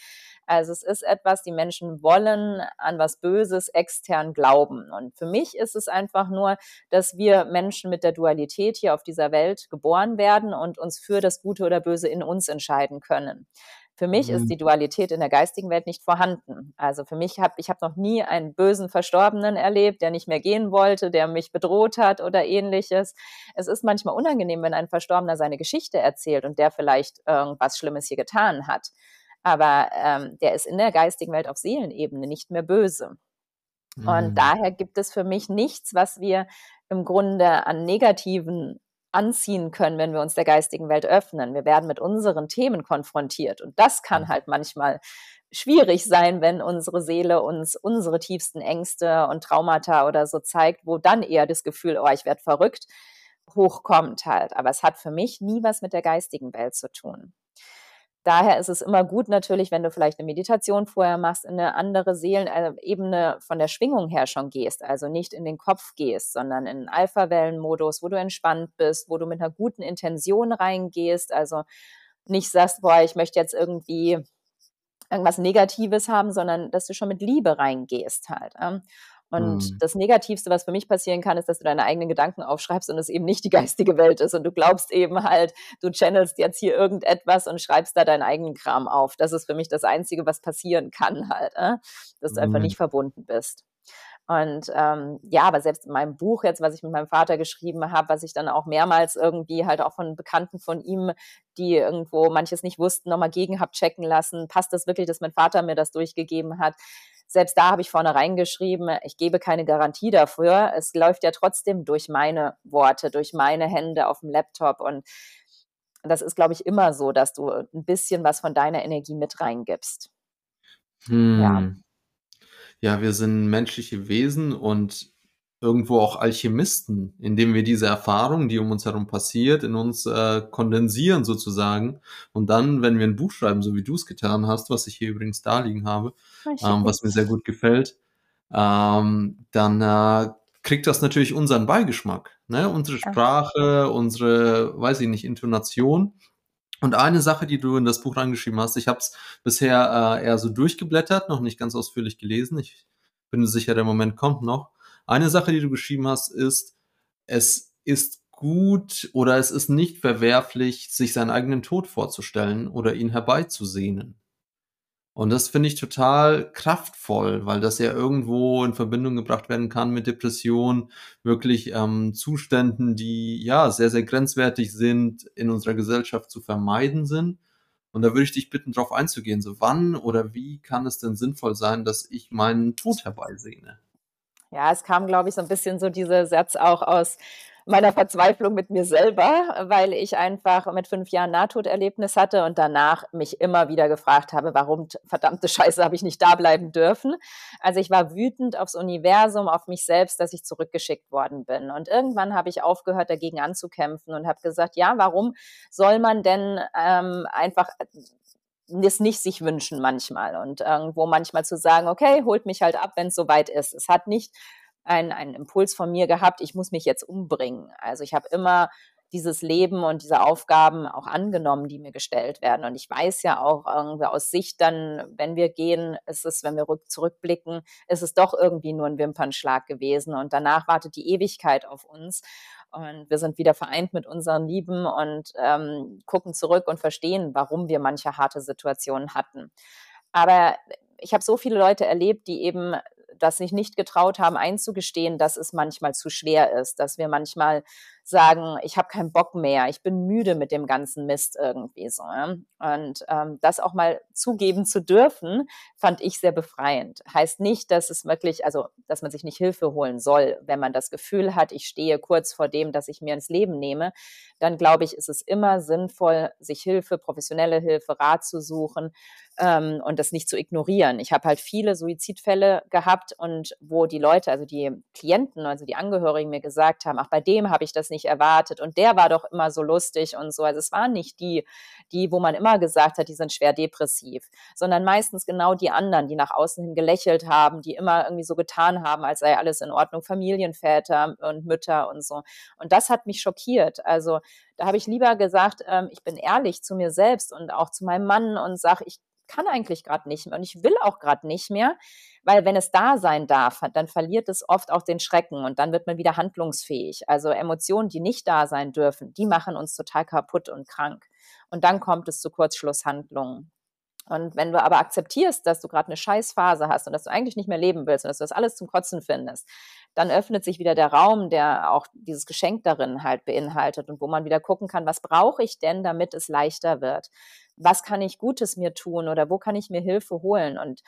Also es ist etwas, die Menschen wollen an was Böses extern glauben. Und für mich ist es einfach nur, dass wir Menschen mit der Dualität hier auf dieser Welt geboren werden und uns für das Gute oder Böse in uns entscheiden können. Für mich mhm. ist die Dualität in der geistigen Welt nicht vorhanden. Also für mich habe ich habe noch nie einen bösen Verstorbenen erlebt, der nicht mehr gehen wollte, der mich bedroht hat oder ähnliches. Es ist manchmal unangenehm, wenn ein Verstorbener seine Geschichte erzählt und der vielleicht irgendwas Schlimmes hier getan hat. Aber ähm, der ist in der geistigen Welt auf Seelenebene nicht mehr böse. Mhm. Und daher gibt es für mich nichts, was wir im Grunde an negativen anziehen können, wenn wir uns der geistigen Welt öffnen. Wir werden mit unseren Themen konfrontiert und das kann halt manchmal schwierig sein, wenn unsere Seele uns unsere tiefsten Ängste und Traumata oder so zeigt, wo dann eher das Gefühl, oh, ich werde verrückt, hochkommt halt. Aber es hat für mich nie was mit der geistigen Welt zu tun daher ist es immer gut natürlich, wenn du vielleicht eine Meditation vorher machst, in eine andere Seelenebene äh, von der Schwingung her schon gehst, also nicht in den Kopf gehst, sondern in einen Alpha-Wellen-Modus, wo du entspannt bist, wo du mit einer guten Intention reingehst, also nicht sagst, boah, ich möchte jetzt irgendwie irgendwas Negatives haben, sondern dass du schon mit Liebe reingehst halt. Und mhm. das Negativste, was für mich passieren kann, ist, dass du deine eigenen Gedanken aufschreibst und es eben nicht die geistige Welt ist. Und du glaubst eben halt, du channelst jetzt hier irgendetwas und schreibst da deinen eigenen Kram auf. Das ist für mich das Einzige, was passieren kann halt, äh? dass du mhm. einfach nicht verbunden bist. Und ähm, ja, aber selbst in meinem Buch jetzt, was ich mit meinem Vater geschrieben habe, was ich dann auch mehrmals irgendwie halt auch von Bekannten von ihm, die irgendwo manches nicht wussten, nochmal gegen hab checken lassen, passt das wirklich, dass mein Vater mir das durchgegeben hat? Selbst da habe ich vorne reingeschrieben, ich gebe keine Garantie dafür. Es läuft ja trotzdem durch meine Worte, durch meine Hände auf dem Laptop. Und das ist, glaube ich, immer so, dass du ein bisschen was von deiner Energie mit reingibst. Hm. Ja. Ja, wir sind menschliche Wesen und irgendwo auch Alchemisten, indem wir diese Erfahrung, die um uns herum passiert, in uns äh, kondensieren sozusagen. Und dann, wenn wir ein Buch schreiben, so wie du es getan hast, was ich hier übrigens da liegen habe, ähm, was mir sehr gut gefällt, ähm, dann äh, kriegt das natürlich unseren Beigeschmack. Ne? Unsere Sprache, unsere, weiß ich nicht, Intonation. Und eine Sache, die du in das Buch reingeschrieben hast, ich habe es bisher äh, eher so durchgeblättert, noch nicht ganz ausführlich gelesen. Ich bin sicher, der Moment kommt noch. Eine Sache, die du geschrieben hast, ist, es ist gut oder es ist nicht verwerflich, sich seinen eigenen Tod vorzustellen oder ihn herbeizusehnen. Und das finde ich total kraftvoll, weil das ja irgendwo in Verbindung gebracht werden kann mit Depression, wirklich ähm, Zuständen, die ja sehr, sehr grenzwertig sind, in unserer Gesellschaft zu vermeiden sind. Und da würde ich dich bitten, darauf einzugehen. So wann oder wie kann es denn sinnvoll sein, dass ich meinen Tod herbeisehne? Ja, es kam, glaube ich, so ein bisschen so dieser Satz auch aus meiner Verzweiflung mit mir selber, weil ich einfach mit fünf Jahren Nahtoderlebnis hatte und danach mich immer wieder gefragt habe, warum verdammte Scheiße habe ich nicht da bleiben dürfen. Also ich war wütend aufs Universum, auf mich selbst, dass ich zurückgeschickt worden bin. Und irgendwann habe ich aufgehört, dagegen anzukämpfen und habe gesagt, ja, warum soll man denn ähm, einfach es nicht sich wünschen manchmal und irgendwo manchmal zu sagen, okay, holt mich halt ab, wenn es soweit ist. Es hat nicht einen, einen Impuls von mir gehabt, ich muss mich jetzt umbringen. Also ich habe immer dieses Leben und diese Aufgaben auch angenommen, die mir gestellt werden. Und ich weiß ja auch irgendwie aus Sicht dann, wenn wir gehen, ist es, wenn wir zurückblicken, ist es doch irgendwie nur ein Wimpernschlag gewesen. Und danach wartet die Ewigkeit auf uns. Und wir sind wieder vereint mit unseren Lieben und ähm, gucken zurück und verstehen, warum wir manche harte Situationen hatten. Aber ich habe so viele Leute erlebt, die eben das sich nicht getraut haben einzugestehen, dass es manchmal zu schwer ist, dass wir manchmal sagen, ich habe keinen Bock mehr, ich bin müde mit dem ganzen Mist irgendwie so. Und ähm, das auch mal zugeben zu dürfen, fand ich sehr befreiend. Heißt nicht, dass es wirklich, also dass man sich nicht Hilfe holen soll, wenn man das Gefühl hat, ich stehe kurz vor dem, dass ich mir ins Leben nehme, dann glaube ich, ist es immer sinnvoll, sich Hilfe, professionelle Hilfe, Rat zu suchen ähm, und das nicht zu ignorieren. Ich habe halt viele Suizidfälle gehabt und wo die Leute, also die Klienten, also die Angehörigen mir gesagt haben, ach, bei dem habe ich das nicht erwartet und der war doch immer so lustig und so. Also es waren nicht die, die, wo man immer gesagt hat, die sind schwer depressiv, sondern meistens genau die anderen, die nach außen hin gelächelt haben, die immer irgendwie so getan haben, als sei alles in Ordnung, Familienväter und Mütter und so. Und das hat mich schockiert. Also da habe ich lieber gesagt, ähm, ich bin ehrlich zu mir selbst und auch zu meinem Mann und sage, ich kann eigentlich gerade nicht mehr und ich will auch gerade nicht mehr, weil wenn es da sein darf, dann verliert es oft auch den Schrecken und dann wird man wieder handlungsfähig. Also Emotionen, die nicht da sein dürfen, die machen uns total kaputt und krank. Und dann kommt es zu Kurzschlusshandlungen. Und wenn du aber akzeptierst, dass du gerade eine Scheißphase hast und dass du eigentlich nicht mehr leben willst und dass du das alles zum Kotzen findest, dann öffnet sich wieder der Raum, der auch dieses Geschenk darin halt beinhaltet und wo man wieder gucken kann, was brauche ich denn, damit es leichter wird? Was kann ich Gutes mir tun oder wo kann ich mir Hilfe holen? Und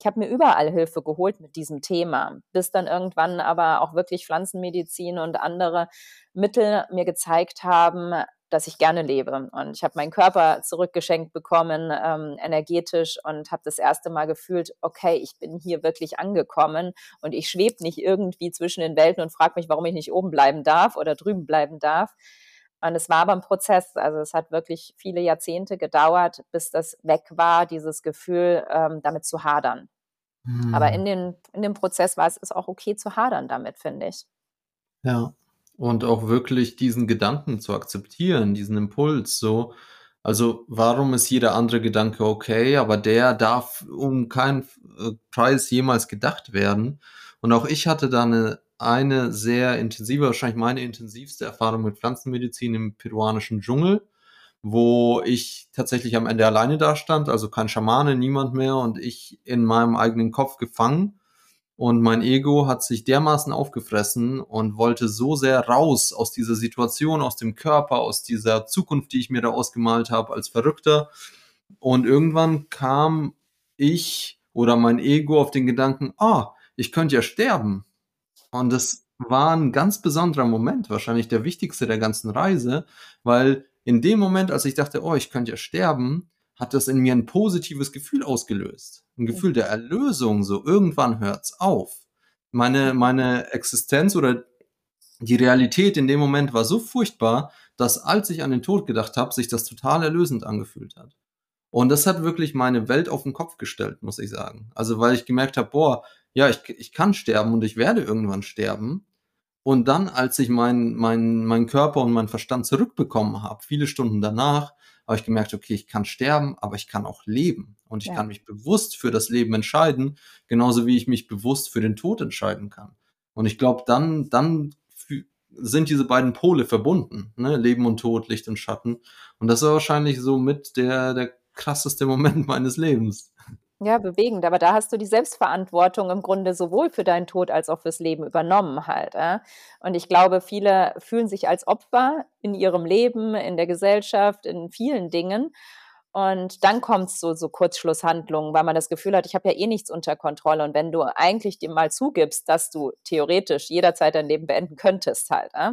ich habe mir überall Hilfe geholt mit diesem Thema, bis dann irgendwann aber auch wirklich Pflanzenmedizin und andere Mittel mir gezeigt haben, dass ich gerne lebe. Und ich habe meinen Körper zurückgeschenkt bekommen, ähm, energetisch, und habe das erste Mal gefühlt, okay, ich bin hier wirklich angekommen und ich schwebe nicht irgendwie zwischen den Welten und frage mich, warum ich nicht oben bleiben darf oder drüben bleiben darf. Und es war aber ein Prozess. Also es hat wirklich viele Jahrzehnte gedauert, bis das weg war, dieses Gefühl, ähm, damit zu hadern. Hm. Aber in, den, in dem Prozess war es ist auch okay zu hadern damit, finde ich. Ja. Und auch wirklich diesen Gedanken zu akzeptieren, diesen Impuls so. Also warum ist jeder andere Gedanke okay, aber der darf um keinen äh, Preis jemals gedacht werden. Und auch ich hatte da eine, eine sehr intensive, wahrscheinlich meine intensivste Erfahrung mit Pflanzenmedizin im peruanischen Dschungel, wo ich tatsächlich am Ende alleine dastand, also kein Schamane, niemand mehr und ich in meinem eigenen Kopf gefangen und mein Ego hat sich dermaßen aufgefressen und wollte so sehr raus aus dieser Situation, aus dem Körper, aus dieser Zukunft, die ich mir da ausgemalt habe als Verrückter. Und irgendwann kam ich oder mein Ego auf den Gedanken, ah, ich könnte ja sterben. Und das war ein ganz besonderer Moment, wahrscheinlich der wichtigste der ganzen Reise, weil in dem Moment, als ich dachte, oh, ich könnte ja sterben, hat das in mir ein positives Gefühl ausgelöst. Ein Gefühl der Erlösung, so irgendwann hört's auf. Meine, meine Existenz oder die Realität in dem Moment war so furchtbar, dass als ich an den Tod gedacht habe, sich das total erlösend angefühlt hat. Und das hat wirklich meine Welt auf den Kopf gestellt, muss ich sagen. Also weil ich gemerkt habe, boah, ja, ich, ich kann sterben und ich werde irgendwann sterben. Und dann, als ich meinen mein, mein Körper und meinen Verstand zurückbekommen habe, viele Stunden danach, habe ich gemerkt, okay, ich kann sterben, aber ich kann auch leben. Und ich ja. kann mich bewusst für das Leben entscheiden, genauso wie ich mich bewusst für den Tod entscheiden kann. Und ich glaube, dann, dann sind diese beiden Pole verbunden, ne? Leben und Tod, Licht und Schatten. Und das war wahrscheinlich so mit der, der krasseste Moment meines Lebens. Ja, bewegend. Aber da hast du die Selbstverantwortung im Grunde sowohl für deinen Tod als auch fürs Leben übernommen halt. Äh? Und ich glaube, viele fühlen sich als Opfer in ihrem Leben, in der Gesellschaft, in vielen Dingen. Und dann kommt so, so Kurzschlusshandlungen, weil man das Gefühl hat, ich habe ja eh nichts unter Kontrolle. Und wenn du eigentlich dem mal zugibst, dass du theoretisch jederzeit dein Leben beenden könntest halt, äh?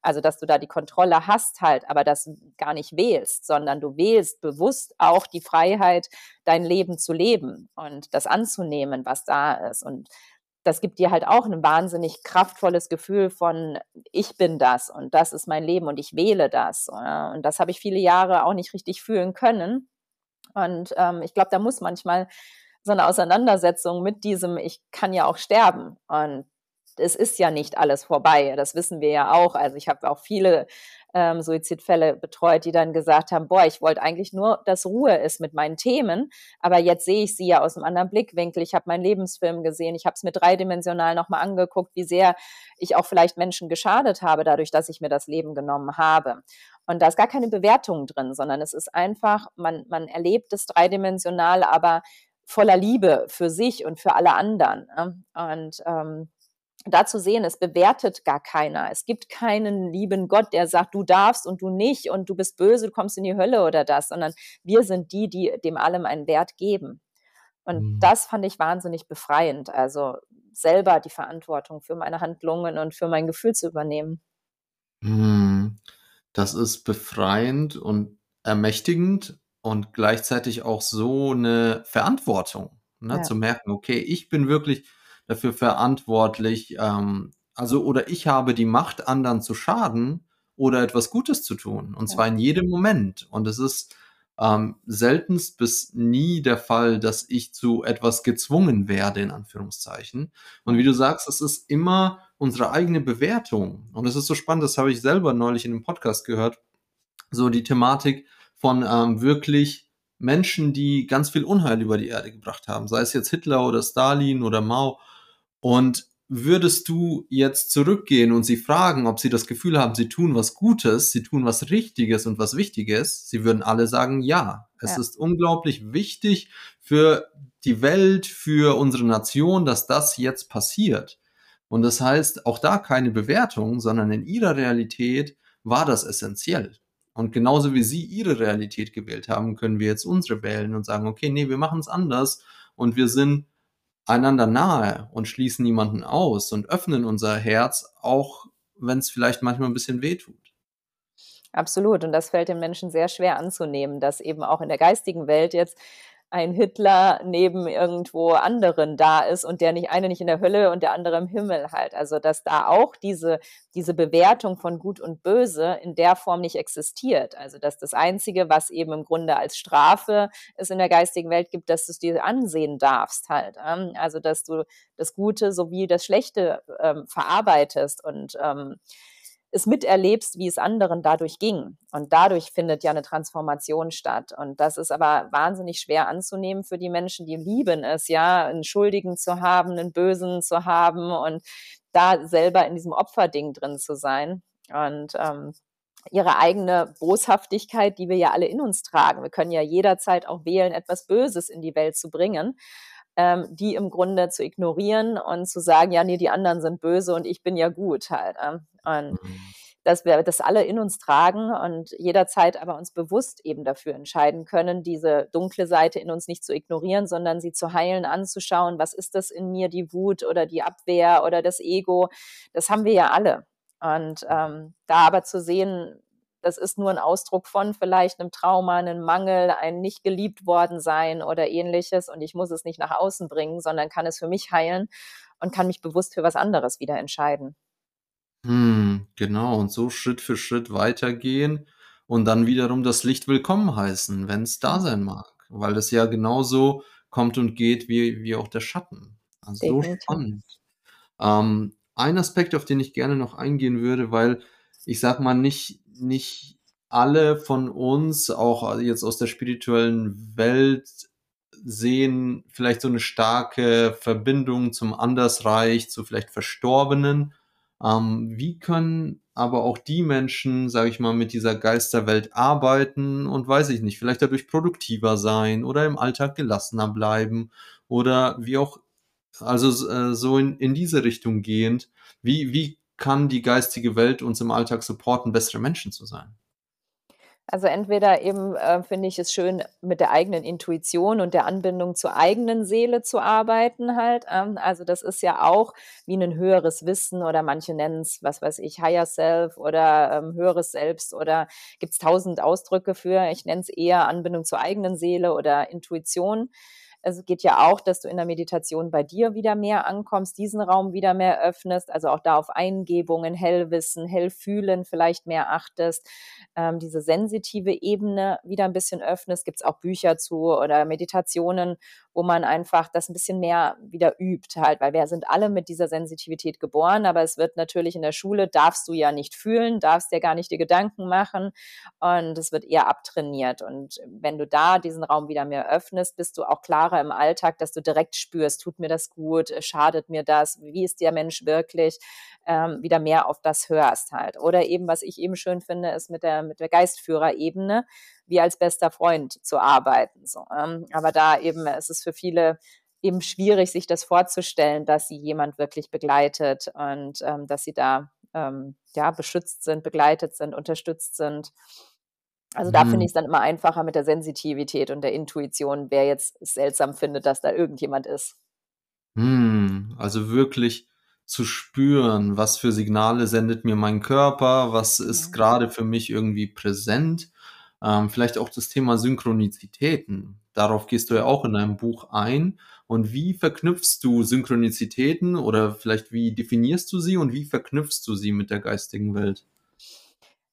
Also, dass du da die Kontrolle hast halt, aber das gar nicht wählst, sondern du wählst bewusst auch die Freiheit, dein Leben zu leben und das anzunehmen, was da ist. Und das gibt dir halt auch ein wahnsinnig kraftvolles Gefühl von, ich bin das und das ist mein Leben und ich wähle das. Und das habe ich viele Jahre auch nicht richtig fühlen können. Und ähm, ich glaube, da muss manchmal so eine Auseinandersetzung mit diesem, ich kann ja auch sterben. Und es ist ja nicht alles vorbei. Das wissen wir ja auch. Also ich habe auch viele ähm, Suizidfälle betreut, die dann gesagt haben, boah, ich wollte eigentlich nur, dass Ruhe ist mit meinen Themen, aber jetzt sehe ich sie ja aus einem anderen Blickwinkel. Ich habe meinen Lebensfilm gesehen, ich habe es mir dreidimensional nochmal angeguckt, wie sehr ich auch vielleicht Menschen geschadet habe, dadurch, dass ich mir das Leben genommen habe. Und da ist gar keine Bewertung drin, sondern es ist einfach, man, man erlebt es dreidimensional, aber voller Liebe für sich und für alle anderen. Ne? Und ähm, da zu sehen, es bewertet gar keiner. Es gibt keinen lieben Gott, der sagt, du darfst und du nicht und du bist böse, du kommst in die Hölle oder das, sondern wir sind die, die dem allem einen Wert geben. Und mhm. das fand ich wahnsinnig befreiend. Also selber die Verantwortung für meine Handlungen und für mein Gefühl zu übernehmen. Mhm. Das ist befreiend und ermächtigend und gleichzeitig auch so eine Verantwortung, ne? Ja. zu merken, okay, ich bin wirklich dafür verantwortlich, ähm, also oder ich habe die Macht, anderen zu schaden oder etwas Gutes zu tun. Und zwar in jedem Moment. Und es ist ähm, seltenst bis nie der Fall, dass ich zu etwas gezwungen werde, in Anführungszeichen. Und wie du sagst, es ist immer unsere eigene Bewertung. Und es ist so spannend, das habe ich selber neulich in einem Podcast gehört, so die Thematik von ähm, wirklich Menschen, die ganz viel Unheil über die Erde gebracht haben, sei es jetzt Hitler oder Stalin oder Mao und würdest du jetzt zurückgehen und sie fragen, ob sie das Gefühl haben, sie tun was Gutes, sie tun was Richtiges und was Wichtiges, sie würden alle sagen, ja. Es ja. ist unglaublich wichtig für die Welt, für unsere Nation, dass das jetzt passiert. Und das heißt, auch da keine Bewertung, sondern in ihrer Realität war das essentiell. Und genauso wie sie ihre Realität gewählt haben, können wir jetzt unsere wählen und sagen, okay, nee, wir machen es anders und wir sind einander nahe und schließen niemanden aus und öffnen unser Herz, auch wenn es vielleicht manchmal ein bisschen wehtut. Absolut. Und das fällt den Menschen sehr schwer anzunehmen, dass eben auch in der geistigen Welt jetzt ein Hitler neben irgendwo anderen da ist und der nicht eine nicht in der Hölle und der andere im Himmel halt. Also dass da auch diese, diese Bewertung von Gut und Böse in der Form nicht existiert. Also dass das Einzige, was eben im Grunde als Strafe es in der geistigen Welt gibt, dass du es dir ansehen darfst halt. Ähm. Also dass du das Gute sowie das Schlechte ähm, verarbeitest und ähm, es miterlebst, wie es anderen dadurch ging. Und dadurch findet ja eine Transformation statt. Und das ist aber wahnsinnig schwer anzunehmen für die Menschen, die lieben es, ja, einen Schuldigen zu haben, einen Bösen zu haben und da selber in diesem Opferding drin zu sein. Und ähm, ihre eigene Boshaftigkeit, die wir ja alle in uns tragen. Wir können ja jederzeit auch wählen, etwas Böses in die Welt zu bringen ähm, die im Grunde zu ignorieren und zu sagen, ja, nee, die anderen sind böse und ich bin ja gut halt. Ähm, und mhm. dass wir das alle in uns tragen und jederzeit aber uns bewusst eben dafür entscheiden können, diese dunkle Seite in uns nicht zu ignorieren, sondern sie zu heilen, anzuschauen, was ist das in mir, die Wut oder die Abwehr oder das Ego, das haben wir ja alle. Und ähm, da aber zu sehen, das ist nur ein Ausdruck von vielleicht einem Trauma, einem Mangel, ein nicht geliebt worden sein oder ähnliches und ich muss es nicht nach außen bringen, sondern kann es für mich heilen und kann mich bewusst für was anderes wieder entscheiden. Hm, genau, und so Schritt für Schritt weitergehen und dann wiederum das Licht willkommen heißen, wenn es da sein mag, weil es ja genauso kommt und geht wie, wie auch der Schatten. Also Definitiv. so spannend. Ähm, ein Aspekt, auf den ich gerne noch eingehen würde, weil ich sag mal nicht, nicht alle von uns, auch jetzt aus der spirituellen Welt, sehen vielleicht so eine starke Verbindung zum Andersreich, zu vielleicht Verstorbenen. Ähm, wie können aber auch die Menschen, sage ich mal, mit dieser Geisterwelt arbeiten und weiß ich nicht, vielleicht dadurch produktiver sein oder im Alltag gelassener bleiben oder wie auch, also äh, so in, in diese Richtung gehend. Wie, wie kann die geistige Welt uns im Alltag supporten, bessere Menschen zu sein? Also entweder eben äh, finde ich es schön, mit der eigenen Intuition und der Anbindung zur eigenen Seele zu arbeiten halt. Ähm, also das ist ja auch wie ein höheres Wissen oder manche nennen es, was weiß ich, Higher Self oder ähm, höheres Selbst oder gibt es tausend Ausdrücke für. Ich nenne es eher Anbindung zur eigenen Seele oder Intuition. Es geht ja auch, dass du in der Meditation bei dir wieder mehr ankommst, diesen Raum wieder mehr öffnest, also auch da auf Eingebungen, Hellwissen, Hellfühlen vielleicht mehr achtest, ähm, diese sensitive Ebene wieder ein bisschen öffnest. Gibt es auch Bücher zu oder Meditationen, wo man einfach das ein bisschen mehr wieder übt halt, weil wir sind alle mit dieser Sensitivität geboren, aber es wird natürlich in der Schule, darfst du ja nicht fühlen, darfst ja gar nicht die Gedanken machen und es wird eher abtrainiert und wenn du da diesen Raum wieder mehr öffnest, bist du auch klarer im Alltag, dass du direkt spürst, tut mir das gut, schadet mir das, wie ist der Mensch wirklich, ähm, wieder mehr auf das hörst halt. Oder eben, was ich eben schön finde, ist mit der, mit der Geistführerebene, wie als bester Freund zu arbeiten. So. Ähm, aber da eben ist es für viele eben schwierig, sich das vorzustellen, dass sie jemand wirklich begleitet und ähm, dass sie da ähm, ja beschützt sind, begleitet sind, unterstützt sind. Also da finde mhm. ich es dann immer einfacher mit der Sensitivität und der Intuition, wer jetzt seltsam findet, dass da irgendjemand ist. Hm, also wirklich zu spüren, was für Signale sendet mir mein Körper, was ist mhm. gerade für mich irgendwie präsent. Ähm, vielleicht auch das Thema Synchronizitäten. Darauf gehst du ja auch in deinem Buch ein. Und wie verknüpfst du Synchronizitäten oder vielleicht wie definierst du sie und wie verknüpfst du sie mit der geistigen Welt?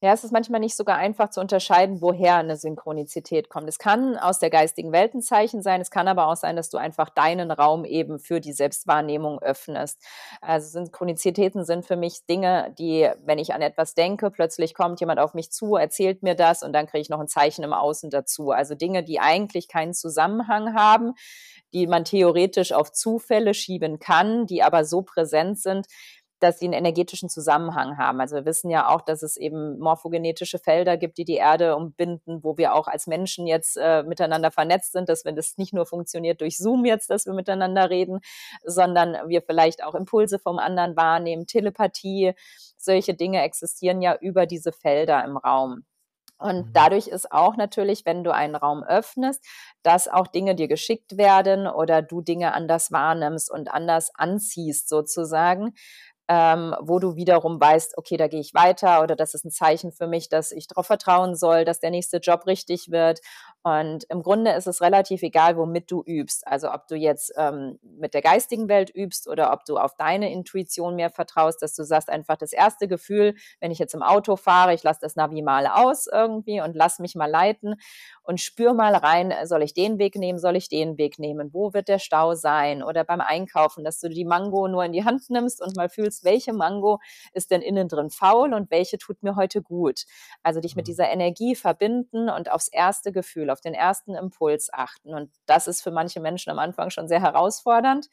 Ja, es ist manchmal nicht sogar einfach zu unterscheiden, woher eine Synchronizität kommt. Es kann aus der geistigen Welt ein Zeichen sein, es kann aber auch sein, dass du einfach deinen Raum eben für die Selbstwahrnehmung öffnest. Also Synchronizitäten sind für mich Dinge, die, wenn ich an etwas denke, plötzlich kommt jemand auf mich zu, erzählt mir das und dann kriege ich noch ein Zeichen im Außen dazu. Also Dinge, die eigentlich keinen Zusammenhang haben, die man theoretisch auf Zufälle schieben kann, die aber so präsent sind, dass sie einen energetischen Zusammenhang haben. Also wir wissen ja auch, dass es eben morphogenetische Felder gibt, die die Erde umbinden, wo wir auch als Menschen jetzt äh, miteinander vernetzt sind, dass wenn das nicht nur funktioniert durch Zoom jetzt, dass wir miteinander reden, sondern wir vielleicht auch Impulse vom anderen wahrnehmen, Telepathie, solche Dinge existieren ja über diese Felder im Raum. Und mhm. dadurch ist auch natürlich, wenn du einen Raum öffnest, dass auch Dinge dir geschickt werden oder du Dinge anders wahrnimmst und anders anziehst sozusagen, ähm, wo du wiederum weißt, okay, da gehe ich weiter oder das ist ein Zeichen für mich, dass ich darauf vertrauen soll, dass der nächste Job richtig wird und im Grunde ist es relativ egal, womit du übst. Also ob du jetzt ähm, mit der geistigen Welt übst oder ob du auf deine Intuition mehr vertraust, dass du sagst einfach das erste Gefühl, wenn ich jetzt im Auto fahre, ich lasse das Navi mal aus irgendwie und lass mich mal leiten und spür mal rein, soll ich den Weg nehmen, soll ich den Weg nehmen, wo wird der Stau sein oder beim Einkaufen, dass du die Mango nur in die Hand nimmst und mal fühlst, welche Mango ist denn innen drin faul und welche tut mir heute gut. Also dich mit mhm. dieser Energie verbinden und aufs erste Gefühl auf den ersten Impuls achten. Und das ist für manche Menschen am Anfang schon sehr herausfordernd.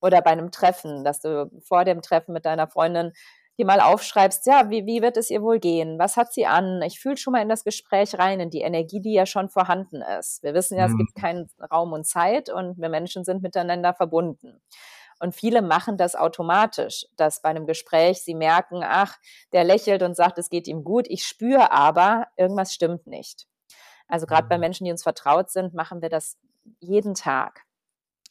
Oder bei einem Treffen, dass du vor dem Treffen mit deiner Freundin dir mal aufschreibst, ja, wie, wie wird es ihr wohl gehen? Was hat sie an? Ich fühle schon mal in das Gespräch rein, in die Energie, die ja schon vorhanden ist. Wir wissen ja, mhm. es gibt keinen Raum und Zeit und wir Menschen sind miteinander verbunden. Und viele machen das automatisch, dass bei einem Gespräch sie merken, ach, der lächelt und sagt, es geht ihm gut. Ich spüre aber, irgendwas stimmt nicht. Also gerade bei mhm. Menschen, die uns vertraut sind, machen wir das jeden Tag.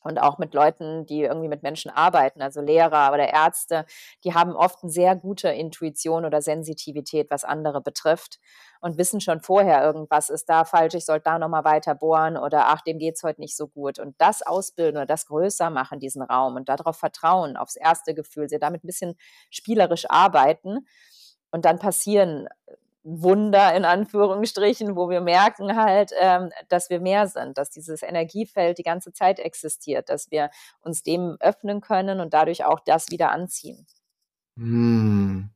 Und auch mit Leuten, die irgendwie mit Menschen arbeiten, also Lehrer oder Ärzte, die haben oft eine sehr gute Intuition oder Sensitivität, was andere betrifft und wissen schon vorher, irgendwas ist da falsch, ich sollte da nochmal weiter bohren oder ach, dem geht es heute nicht so gut. Und das ausbilden oder das größer machen, diesen Raum und darauf vertrauen, aufs erste Gefühl, sie damit ein bisschen spielerisch arbeiten. Und dann passieren Wunder in Anführungsstrichen, wo wir merken halt, ähm, dass wir mehr sind, dass dieses Energiefeld die ganze Zeit existiert, dass wir uns dem öffnen können und dadurch auch das wieder anziehen. Hm.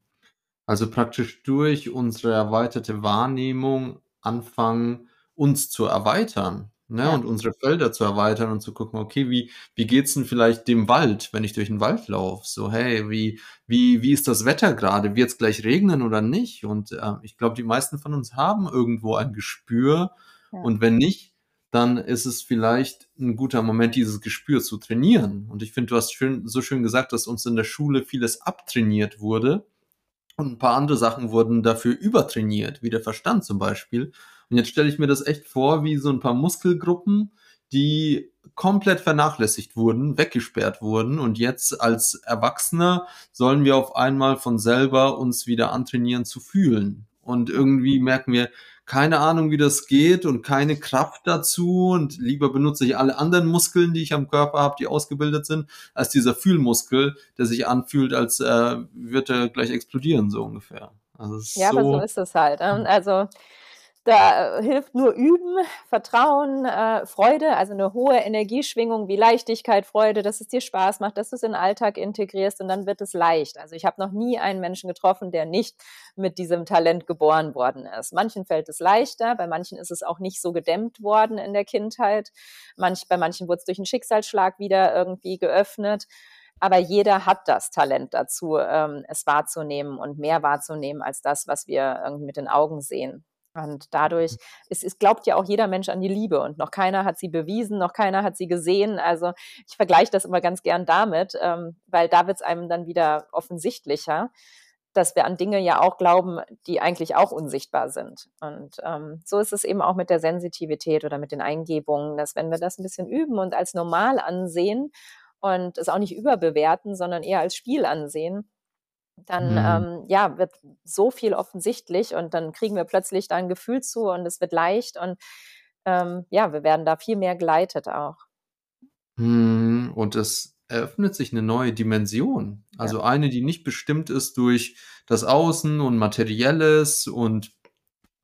Also praktisch durch unsere erweiterte Wahrnehmung anfangen, uns zu erweitern ne? Ja. Und unsere Felder zu erweitern und zu gucken, okay, wie, wie geht's denn vielleicht dem Wald, wenn ich durch den Wald laufe? So, hey, wie, wie, wie ist das Wetter gerade? Wird es gleich regnen oder nicht? Und äh, ich glaube, die meisten von uns haben irgendwo ein Gespür. Ja. Und wenn nicht, dann ist es vielleicht ein guter Moment, dieses Gespür zu trainieren. Und ich finde, du hast schön, so schön gesagt, dass uns in der Schule vieles abtrainiert wurde. Und ein paar andere Sachen wurden dafür übertrainiert, wie der Verstand zum Beispiel. Und jetzt stelle ich mir das echt vor, wie so ein paar Muskelgruppen, die komplett vernachlässigt wurden, weggesperrt wurden und jetzt als Erwachsener sollen wir auf einmal von selber uns wieder antrainieren zu fühlen. Und irgendwie merken wir, keine Ahnung, wie das geht und keine Kraft dazu und lieber benutze ich alle anderen Muskeln, die ich am Körper habe, die ausgebildet sind, als dieser Fühlmuskel, der sich anfühlt, als äh, würde er gleich explodieren, so ungefähr. Also ja, so aber so ist es halt. Ähm, also da äh, hilft nur Üben, Vertrauen, äh, Freude, also eine hohe Energieschwingung wie Leichtigkeit, Freude, dass es dir Spaß macht, dass du es in den Alltag integrierst und dann wird es leicht. Also ich habe noch nie einen Menschen getroffen, der nicht mit diesem Talent geboren worden ist. Manchen fällt es leichter, bei manchen ist es auch nicht so gedämmt worden in der Kindheit. Manch, bei manchen wurde es durch einen Schicksalsschlag wieder irgendwie geöffnet aber jeder hat das Talent dazu, ähm, es wahrzunehmen und mehr wahrzunehmen als das, was wir irgendwie mit den Augen sehen. Und dadurch, es, es glaubt ja auch jeder Mensch an die Liebe und noch keiner hat sie bewiesen, noch keiner hat sie gesehen. Also ich vergleiche das immer ganz gern damit, ähm, weil da wird es einem dann wieder offensichtlicher, dass wir an Dinge ja auch glauben, die eigentlich auch unsichtbar sind. Und ähm, so ist es eben auch mit der Sensitivität oder mit den Eingebungen, dass wenn wir das ein bisschen üben und als normal ansehen und es auch nicht überbewerten, sondern eher als Spiel ansehen, dann mhm. ähm, ja, wird so viel offensichtlich und dann kriegen wir plötzlich da ein Gefühl zu und es wird leicht und ähm, ja, wir werden da viel mehr geleitet auch. Mhm. Und es eröffnet sich eine neue Dimension. Also ja. eine, die nicht bestimmt ist durch das Außen und Materielles und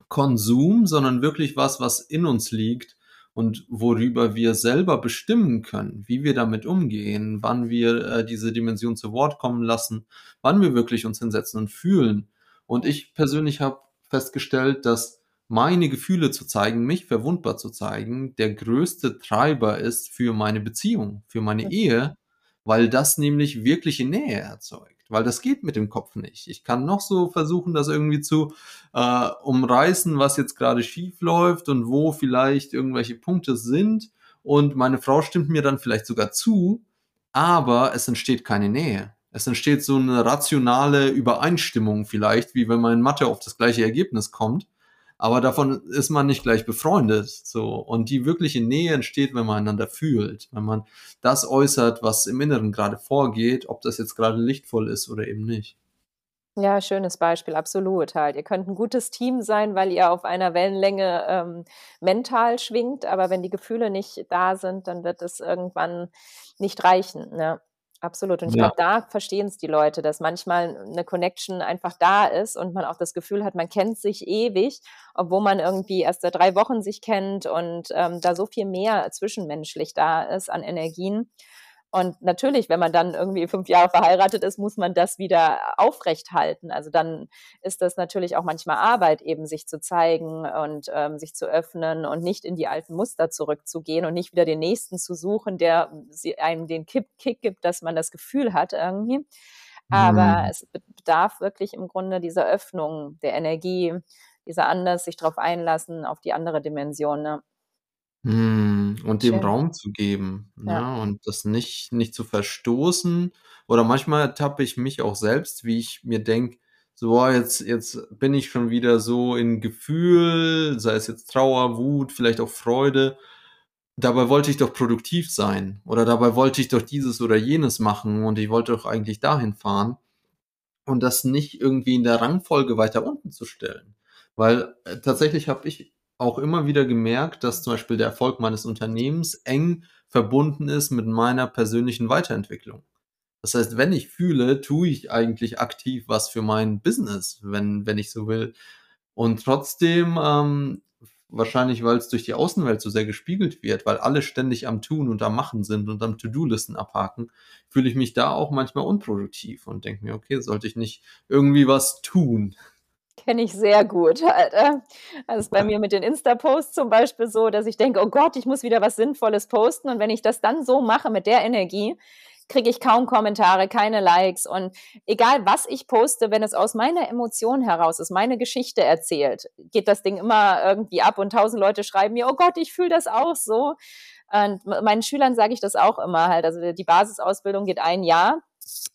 Konsum, sondern wirklich was, was in uns liegt und worüber wir selber bestimmen können, wie wir damit umgehen, wann wir äh, diese Dimension zu Wort kommen lassen, wann wir wirklich uns hinsetzen und fühlen. Und ich persönlich habe festgestellt, dass meine Gefühle zu zeigen, mich verwundbar zu zeigen, der größte Treiber ist für meine Beziehung, für meine Ehe, weil das nämlich wirkliche Nähe erzeugt. Weil das geht mit dem Kopf nicht. Ich kann noch so versuchen, das irgendwie zu äh, umreißen, was jetzt gerade schief läuft und wo vielleicht irgendwelche Punkte sind. Und meine Frau stimmt mir dann vielleicht sogar zu, aber es entsteht keine Nähe. Es entsteht so eine rationale Übereinstimmung vielleicht, wie wenn man in Mathe auf das gleiche Ergebnis kommt. Aber davon ist man nicht gleich befreundet. So. Und die wirkliche Nähe entsteht, wenn man einander fühlt. Wenn man das äußert, was im Inneren gerade vorgeht, ob das jetzt gerade lichtvoll ist oder eben nicht. Ja, schönes Beispiel, absolut halt. Ihr könnt ein gutes Team sein, weil ihr auf einer Wellenlänge ähm, mental schwingt, aber wenn die Gefühle nicht da sind, dann wird es irgendwann nicht reichen. Ne? Absolut. Und ich ja. glaube, da verstehen es die Leute, dass manchmal eine Connection einfach da ist und man auch das Gefühl hat, man kennt sich ewig, obwohl man irgendwie erst seit drei Wochen sich kennt und ähm, da so viel mehr zwischenmenschlich da ist an Energien. Und natürlich, wenn man dann irgendwie fünf Jahre verheiratet ist, muss man das wieder aufrecht halten. Also dann ist das natürlich auch manchmal Arbeit, eben sich zu zeigen und ähm, sich zu öffnen und nicht in die alten Muster zurückzugehen und nicht wieder den nächsten zu suchen, der einem den Kick, Kick gibt, dass man das Gefühl hat irgendwie. Aber mhm. es bedarf wirklich im Grunde dieser Öffnung der Energie, dieser Anders, sich darauf einlassen, auf die andere Dimension. Ne? Mhm, und dem Raum zu geben, Ja. ne, und das nicht nicht zu verstoßen. Oder manchmal ertappe ich mich auch selbst, wie ich mir denke: „So, boah, jetzt jetzt bin ich schon wieder so in Gefühl“, sei es jetzt Trauer, Wut, vielleicht auch Freude. Dabei wollte ich doch produktiv sein oder dabei wollte ich doch dieses oder jenes machen und ich wollte doch eigentlich dahin fahren. Und das nicht irgendwie in der Rangfolge weiter unten zu stellen. Weil, äh, tatsächlich habe ich auch immer wieder gemerkt, dass zum Beispiel der Erfolg meines Unternehmens eng verbunden ist mit meiner persönlichen Weiterentwicklung. Das heißt, wenn ich fühle, tue ich eigentlich aktiv was für mein Business, wenn, wenn ich so will. Und trotzdem, ähm, wahrscheinlich, weil es durch die Außenwelt so sehr gespiegelt wird, weil alle ständig am Tun und am Machen sind und am To-Do-Listen abhaken, fühle ich mich da auch manchmal unproduktiv und denke mir, okay, sollte ich nicht irgendwie was tun? Kenne ich sehr gut halt, äh. Also, ist bei mir mit den Insta-Posts zum Beispiel so, dass ich denke: „Oh Gott, ich muss wieder was Sinnvolles posten.“ Und wenn ich das dann so mache mit der Energie, kriege ich kaum Kommentare, keine Likes und egal was ich poste, wenn es aus meiner Emotion heraus ist, meine Geschichte erzählt, geht das Ding immer irgendwie ab und tausend Leute schreiben mir: „Oh Gott, ich fühle das auch so.“ Und meinen Schülern sage ich das auch immer halt. Also, die Basisausbildung geht ein Jahr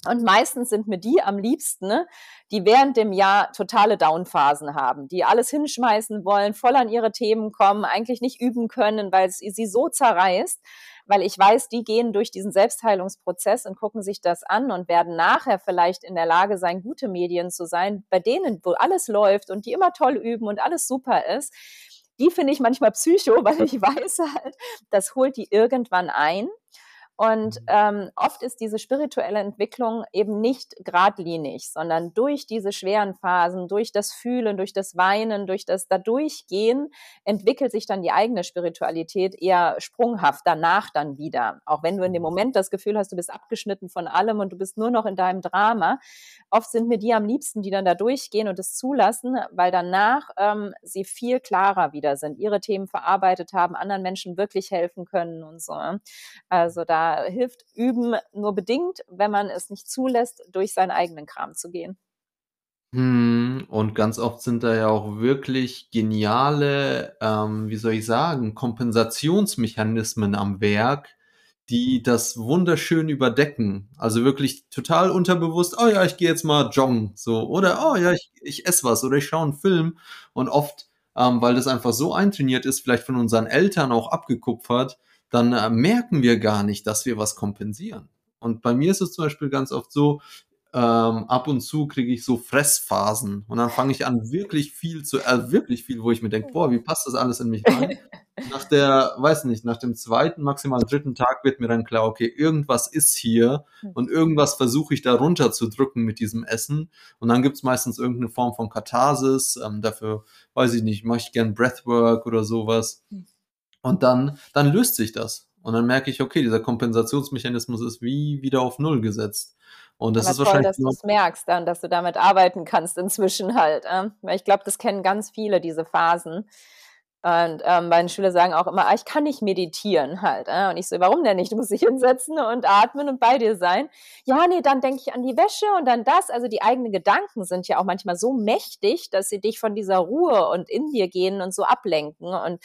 und meistens sind mir die am liebsten, ne, die während dem Jahr totale Downphasen haben, die alles hinschmeißen wollen, voll an ihre Themen kommen, eigentlich nicht üben können, weil es sie so zerreißt, weil ich weiß, die gehen durch diesen Selbstheilungsprozess und gucken sich das an und werden nachher vielleicht in der Lage sein, gute Medien zu sein, bei denen, wo alles läuft und die immer toll üben und alles super ist. Die finde ich manchmal psycho, weil ich weiß halt, das holt die irgendwann ein und ähm, oft ist diese spirituelle Entwicklung eben nicht geradlinig, sondern durch diese schweren Phasen, durch das Fühlen, durch das Weinen, durch das Dadurchgehen entwickelt sich dann die eigene Spiritualität eher sprunghaft danach dann wieder. Auch wenn du in dem Moment das Gefühl hast, du bist abgeschnitten von allem und du bist nur noch in deinem Drama. Oft sind mir die am liebsten, die dann da durchgehen und es zulassen, weil danach ähm, sie viel klarer wieder sind, ihre Themen verarbeitet haben, anderen Menschen wirklich helfen können und so. Also da hilft Üben nur bedingt, wenn man es nicht zulässt, durch seinen eigenen Kram zu gehen. Mhm, und ganz oft sind da ja auch wirklich geniale, ähm, wie soll ich sagen, Kompensationsmechanismen am Werk, die das wunderschön überdecken. Also wirklich total unterbewusst, oh ja, ich gehe jetzt mal joggen, so, oder oh ja, ich, ich esse was oder ich schaue einen Film. Und oft, ähm, weil das einfach so eintrainiert ist, vielleicht von unseren Eltern auch abgekupfert, dann äh, merken wir gar nicht, dass wir was kompensieren. Und bei mir ist es zum Beispiel ganz oft so, ähm, ab und zu kriege ich so Fressphasen und dann fange ich an, wirklich viel zu, äh, wirklich viel, wo ich mir denke, boah, wie passt das alles in mich rein? nach der, weiß nicht, nach dem zweiten, maximal dritten Tag wird mir dann klar, okay, irgendwas ist hier hm. und irgendwas versuche ich da runterzudrücken mit diesem Essen und dann gibt es meistens irgendeine Form von Katharsis, ähm, dafür, weiß ich nicht, mache ich gern Breathwork oder sowas. Und dann, dann löst sich das. Und dann merke ich, okay, dieser Kompensationsmechanismus ist wie wieder auf Null gesetzt. Und das Aber ist toll, wahrscheinlich. dass du es merkst dann, dass du damit arbeiten kannst inzwischen halt. Äh? Weil ich glaube, das kennen ganz viele, diese Phasen. Und ähm, meine Schüler sagen auch immer, ah, ich kann nicht meditieren halt. Äh? Und ich so, warum denn nicht? Du musst dich hinsetzen und atmen und bei dir sein. Ja, nee, dann denke ich an die Wäsche und dann das. Also die eigenen Gedanken sind ja auch manchmal so mächtig, dass sie dich von dieser Ruhe und in dir gehen und so ablenken. Und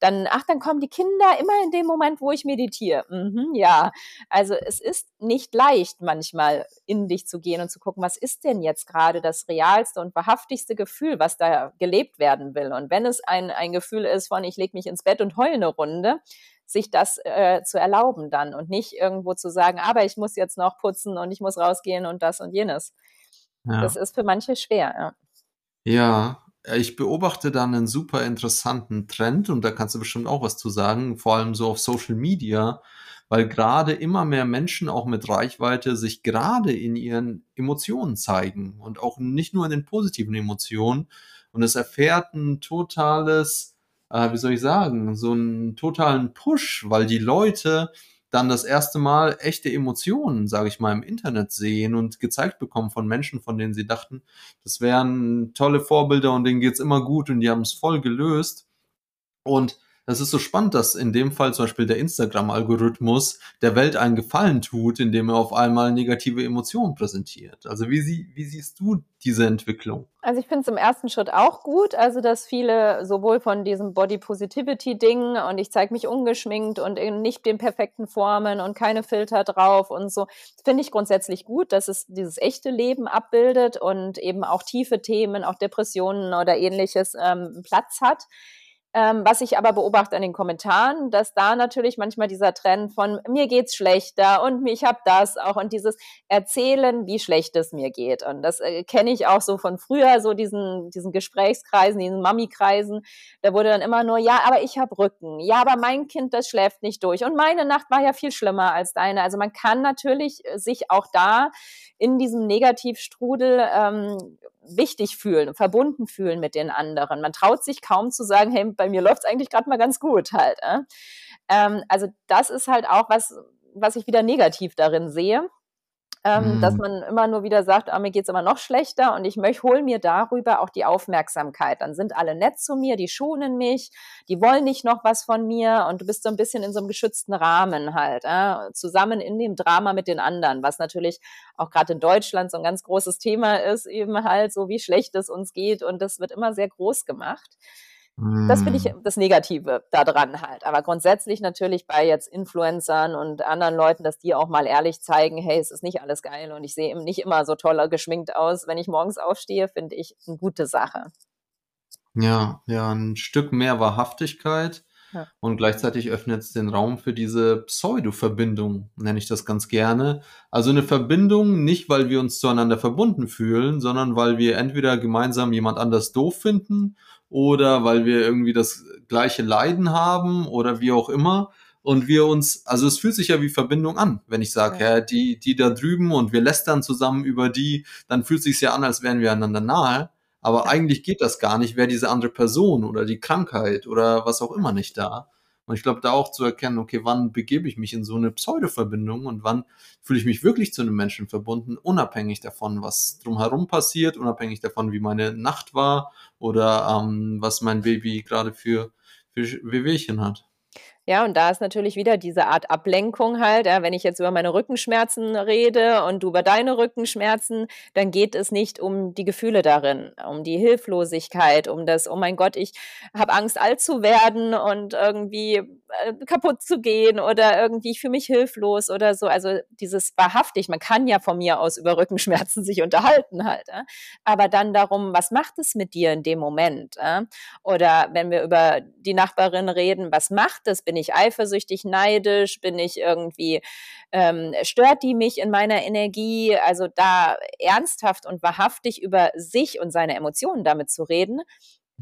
dann, ach, dann kommen die Kinder immer in dem Moment, wo ich meditiere. Mhm, ja, also es ist nicht leicht manchmal in dich zu gehen und zu gucken, was ist denn jetzt gerade das realste und wahrhaftigste Gefühl, was da gelebt werden will. Und wenn es ein, ein Gefühl ist von, ich lege mich ins Bett und heule eine Runde, sich das äh, zu erlauben dann und nicht irgendwo zu sagen, aber ich muss jetzt noch putzen und ich muss rausgehen und das und jenes. Ja. Das ist für manche schwer. Ja. ja, ich beobachte da einen super interessanten Trend und da kannst du bestimmt auch was zu sagen, vor allem so auf Social Media, weil gerade immer mehr Menschen auch mit Reichweite sich gerade in ihren Emotionen zeigen und auch nicht nur in den positiven Emotionen. Und es erfährt ein totales, äh, wie soll ich sagen, so einen totalen Push, weil die Leute dann das erste Mal echte Emotionen, sage ich mal, im Internet sehen und gezeigt bekommen von Menschen, von denen sie dachten, das wären tolle Vorbilder und denen geht's immer gut und die haben es voll gelöst. Und das ist so spannend, dass in dem Fall zum Beispiel der Instagram-Algorithmus der Welt einen Gefallen tut, indem er auf einmal negative Emotionen präsentiert. Also wie, sie, wie siehst du diese Entwicklung? Also ich finde es im ersten Schritt auch gut, also dass viele sowohl von diesem Body Positivity Ding und ich zeige mich ungeschminkt und in nicht den perfekten Formen und keine Filter drauf und so, finde ich grundsätzlich gut, dass es dieses echte Leben abbildet und eben auch tiefe Themen, auch Depressionen oder ähnliches ähm, Platz hat. Ähm, was ich aber beobachte an den Kommentaren, dass da natürlich manchmal dieser Trend von mir geht's schlechter und ich habe das auch und dieses Erzählen, wie schlecht es mir geht. Und das äh, kenne ich auch so von früher, so diesen, diesen Gesprächskreisen, diesen Mami-Kreisen. Da wurde dann immer nur, ja, aber ich habe Rücken. Ja, aber mein Kind, das schläft nicht durch. Und meine Nacht war ja viel schlimmer als deine. Also man kann natürlich äh, sich auch da in diesem Negativstrudel ähm, wichtig fühlen, verbunden fühlen mit den anderen. Man traut sich kaum zu sagen, hey, bei mir läuft es eigentlich gerade mal ganz gut halt. Äh? Ähm, also das ist halt auch was, was ich wieder negativ darin sehe ähm, mhm. dass man immer nur wieder sagt, ah, mir geht's immer noch schlechter und ich möchte, hol mir darüber auch die Aufmerksamkeit. Dann sind alle nett zu mir, die schonen mich, die wollen nicht noch was von mir und du bist so ein bisschen in so einem geschützten Rahmen halt, äh, zusammen in dem Drama mit den anderen, was natürlich auch gerade in Deutschland so ein ganz großes Thema ist, eben halt so, wie schlecht es uns geht und das wird immer sehr groß gemacht. Das finde ich hm. das Negative daran halt. Aber grundsätzlich natürlich bei jetzt Influencern und anderen Leuten, dass die auch mal ehrlich zeigen, hey, es ist nicht alles geil und ich sehe eben nicht immer so toller geschminkt aus, wenn ich morgens aufstehe, finde ich eine gute Sache. Ja, ja, ein Stück mehr Wahrhaftigkeit ja. und gleichzeitig öffnet es den Raum für diese Pseudo-Verbindung, nenne ich das ganz gerne. Also eine Verbindung nicht, weil wir uns zueinander verbunden fühlen, sondern weil wir entweder gemeinsam jemand anders doof finden oder weil wir irgendwie das gleiche Leiden haben oder wie auch immer. Und wir uns, also es fühlt sich ja wie Verbindung an, wenn ich sage, ja. ja, die, die da drüben und wir lästern zusammen über die, dann fühlt es sich ja an, als wären wir einander nahe. Aber ja. eigentlich geht das gar nicht, wäre diese andere Person oder die Krankheit oder was auch immer nicht da. Und ich glaube, da auch zu erkennen, okay, wann begebe ich mich in so eine Pseudo-Verbindung und wann fühle ich mich wirklich zu einem Menschen verbunden, unabhängig davon, was drumherum passiert, unabhängig davon, wie meine Nacht war oder ähm, was mein Baby gerade für, für Wehwehchen hat. Ja, und da ist natürlich wieder diese Art Ablenkung halt. Ja, wenn ich jetzt über meine Rückenschmerzen rede und du über deine Rückenschmerzen, dann geht es nicht um die Gefühle darin, um die Hilflosigkeit, um das, oh mein Gott, ich habe Angst, alt zu werden und irgendwie äh, kaputt zu gehen oder irgendwie ich fühle mich hilflos oder so. Also dieses wahrhaftig, man kann ja von mir aus über Rückenschmerzen sich unterhalten halt. Ja? Aber dann darum, was macht es mit dir in dem Moment? Ja? Oder wenn wir über die Nachbarin reden, was macht es? Bin ich eifersüchtig, neidisch? Bin ich irgendwie, ähm, stört die mich in meiner Energie? Also da ernsthaft und wahrhaftig über sich und seine Emotionen damit zu reden,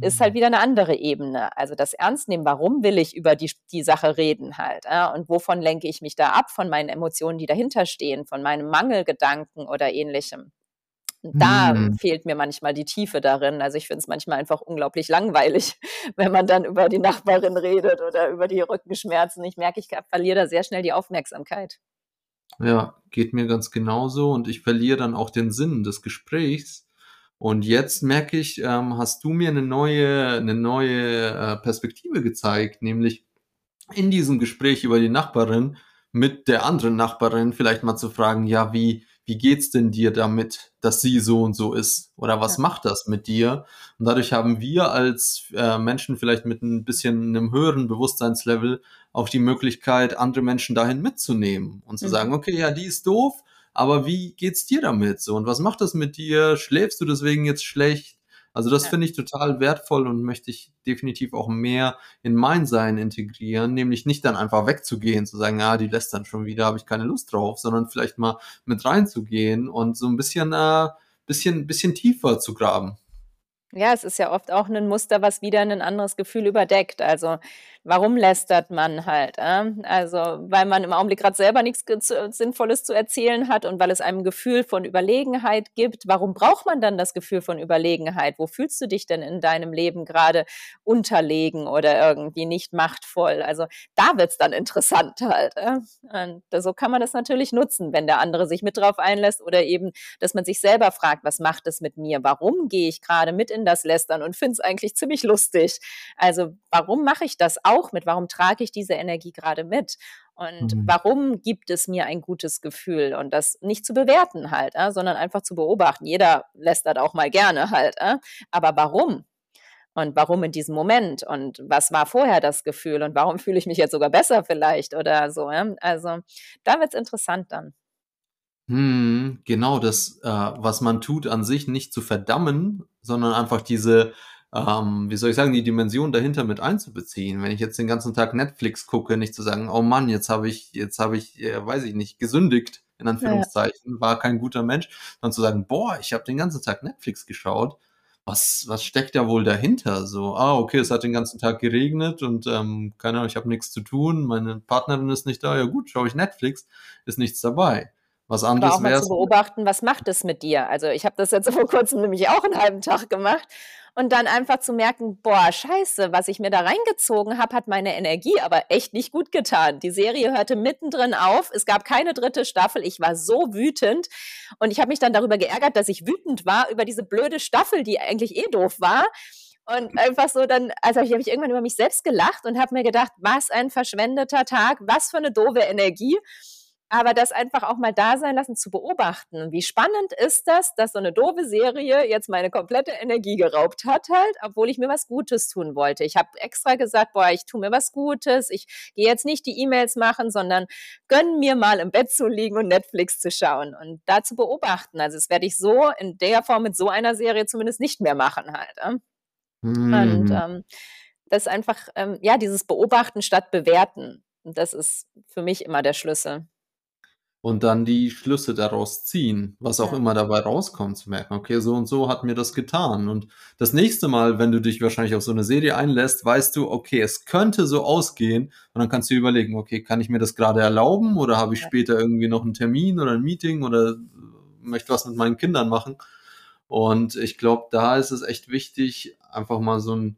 ist halt mhm. wieder eine andere Ebene. Also das Ernst nehmen, warum will ich über die, die Sache reden halt? Ja? Und wovon lenke ich mich da ab? Von meinen Emotionen, die dahinter stehen, von meinem Mangelgedanken oder ähnlichem. Da hm. fehlt mir manchmal die Tiefe darin. Also ich finde es manchmal einfach unglaublich langweilig, wenn man dann über die Nachbarin redet oder über die Rückenschmerzen. Ich merke, ich verliere da sehr schnell die Aufmerksamkeit. Ja, geht mir ganz genauso und ich verliere dann auch den Sinn des Gesprächs Und jetzt merke ich, ähm, hast du mir eine neue, eine neue äh, Perspektive gezeigt, nämlich in diesem Gespräch über die Nachbarin mit der anderen Nachbarin vielleicht mal zu fragen, ja, wie, wie geht's denn dir damit, dass sie so und so ist? Oder was ja. macht das mit dir? Und dadurch haben wir als äh, Menschen vielleicht mit ein bisschen einem höheren Bewusstseinslevel auch die Möglichkeit, andere Menschen dahin mitzunehmen und zu mhm. sagen, okay, ja, die ist doof, aber wie geht's dir damit so? Und was macht das mit dir? Schläfst du deswegen jetzt schlecht? Also das ja. finde ich total wertvoll und möchte ich definitiv auch mehr in mein Sein integrieren, nämlich nicht dann einfach wegzugehen, zu sagen, ja, die lässt dann schon wieder, habe ich keine Lust drauf, sondern vielleicht mal mit reinzugehen und so ein bisschen, äh, bisschen, bisschen tiefer zu graben. Ja, es ist ja oft auch ein Muster, was wieder ein anderes Gefühl überdeckt. Also warum lästert man halt? Äh? Also weil man im Augenblick gerade selber nichts Sinnvolles zu erzählen hat und weil es einem Gefühl von Überlegenheit gibt. Warum braucht man dann das Gefühl von Überlegenheit? Wo fühlst du dich denn in deinem Leben gerade unterlegen oder irgendwie nicht machtvoll? Also da wird's dann interessant halt. Äh? Und so kann man das natürlich nutzen, wenn der andere sich mit drauf einlässt oder eben, dass man sich selber fragt, was macht es mit mir? Warum gehe ich gerade mit in das Lästern und finde es eigentlich ziemlich lustig. Also warum mache ich das auch mit? Warum trage ich diese Energie gerade mit? Und mhm. warum gibt es mir ein gutes Gefühl? Und das nicht zu bewerten halt, äh, sondern einfach zu beobachten. Jeder lästert auch mal gerne halt. Äh? Aber warum? Und warum in diesem Moment? Und was war vorher das Gefühl? Und warum fühle ich mich jetzt sogar besser vielleicht oder so? Ja? Also da wird es interessant dann. Hm, genau, das, äh, was man tut, an sich nicht zu verdammen, sondern einfach diese, ähm, wie soll ich sagen, die Dimension dahinter mit einzubeziehen. Wenn ich jetzt den ganzen Tag Netflix gucke, nicht zu sagen, oh Mann, jetzt habe ich, jetzt habe ich, äh, weiß ich nicht, gesündigt, in Anführungszeichen, ja. war kein guter Mensch, sondern zu sagen, boah, ich habe den ganzen Tag Netflix geschaut. Was, was steckt da wohl dahinter? So, ah, okay, es hat den ganzen Tag geregnet und ähm, keine Ahnung, ich habe nichts zu tun, meine Partnerin ist nicht da, ja gut, schaue ich Netflix, ist nichts dabei. Was anderes mal zu beobachten, was macht es mit dir? Also ich habe das jetzt vor kurzem nämlich auch einen halben Tag gemacht und dann einfach zu merken, boah, scheiße, was ich mir da reingezogen habe, hat meine Energie aber echt nicht gut getan. Die Serie hörte mittendrin auf, es gab keine dritte Staffel, ich war so wütend und ich habe mich dann darüber geärgert, dass ich wütend war über diese blöde Staffel, die eigentlich eh doof war. Und einfach so dann, also habe ich irgendwann über mich selbst gelacht und habe mir gedacht, was ein verschwendeter Tag, was für eine doofe Energie aber das einfach auch mal da sein lassen, zu beobachten. Wie spannend ist das, dass so eine doofe Serie jetzt meine komplette Energie geraubt hat halt, obwohl ich mir was Gutes tun wollte. Ich habe extra gesagt, boah, ich tue mir was Gutes, ich gehe jetzt nicht die E-Mails machen, sondern gönn mir mal im Bett zu liegen und Netflix zu schauen und da zu beobachten. Also das werde ich so in der Form mit so einer Serie zumindest nicht mehr machen halt. Mhm. Und ähm, das einfach, ähm, ja, dieses Beobachten statt Bewerten. Das ist für mich immer der Schlüssel und dann die Schlüsse daraus ziehen, was auch ja. immer dabei rauskommt, zu merken, okay, so und so hat mir das getan. Und das nächste Mal, wenn du dich wahrscheinlich auf so eine Serie einlässt, weißt du, okay, es könnte so ausgehen. Und dann kannst du überlegen, okay, kann ich mir das gerade erlauben oder habe ich ja. später irgendwie noch einen Termin oder ein Meeting oder möchte was mit meinen Kindern machen? Und ich glaube, da ist es echt wichtig, einfach mal so ein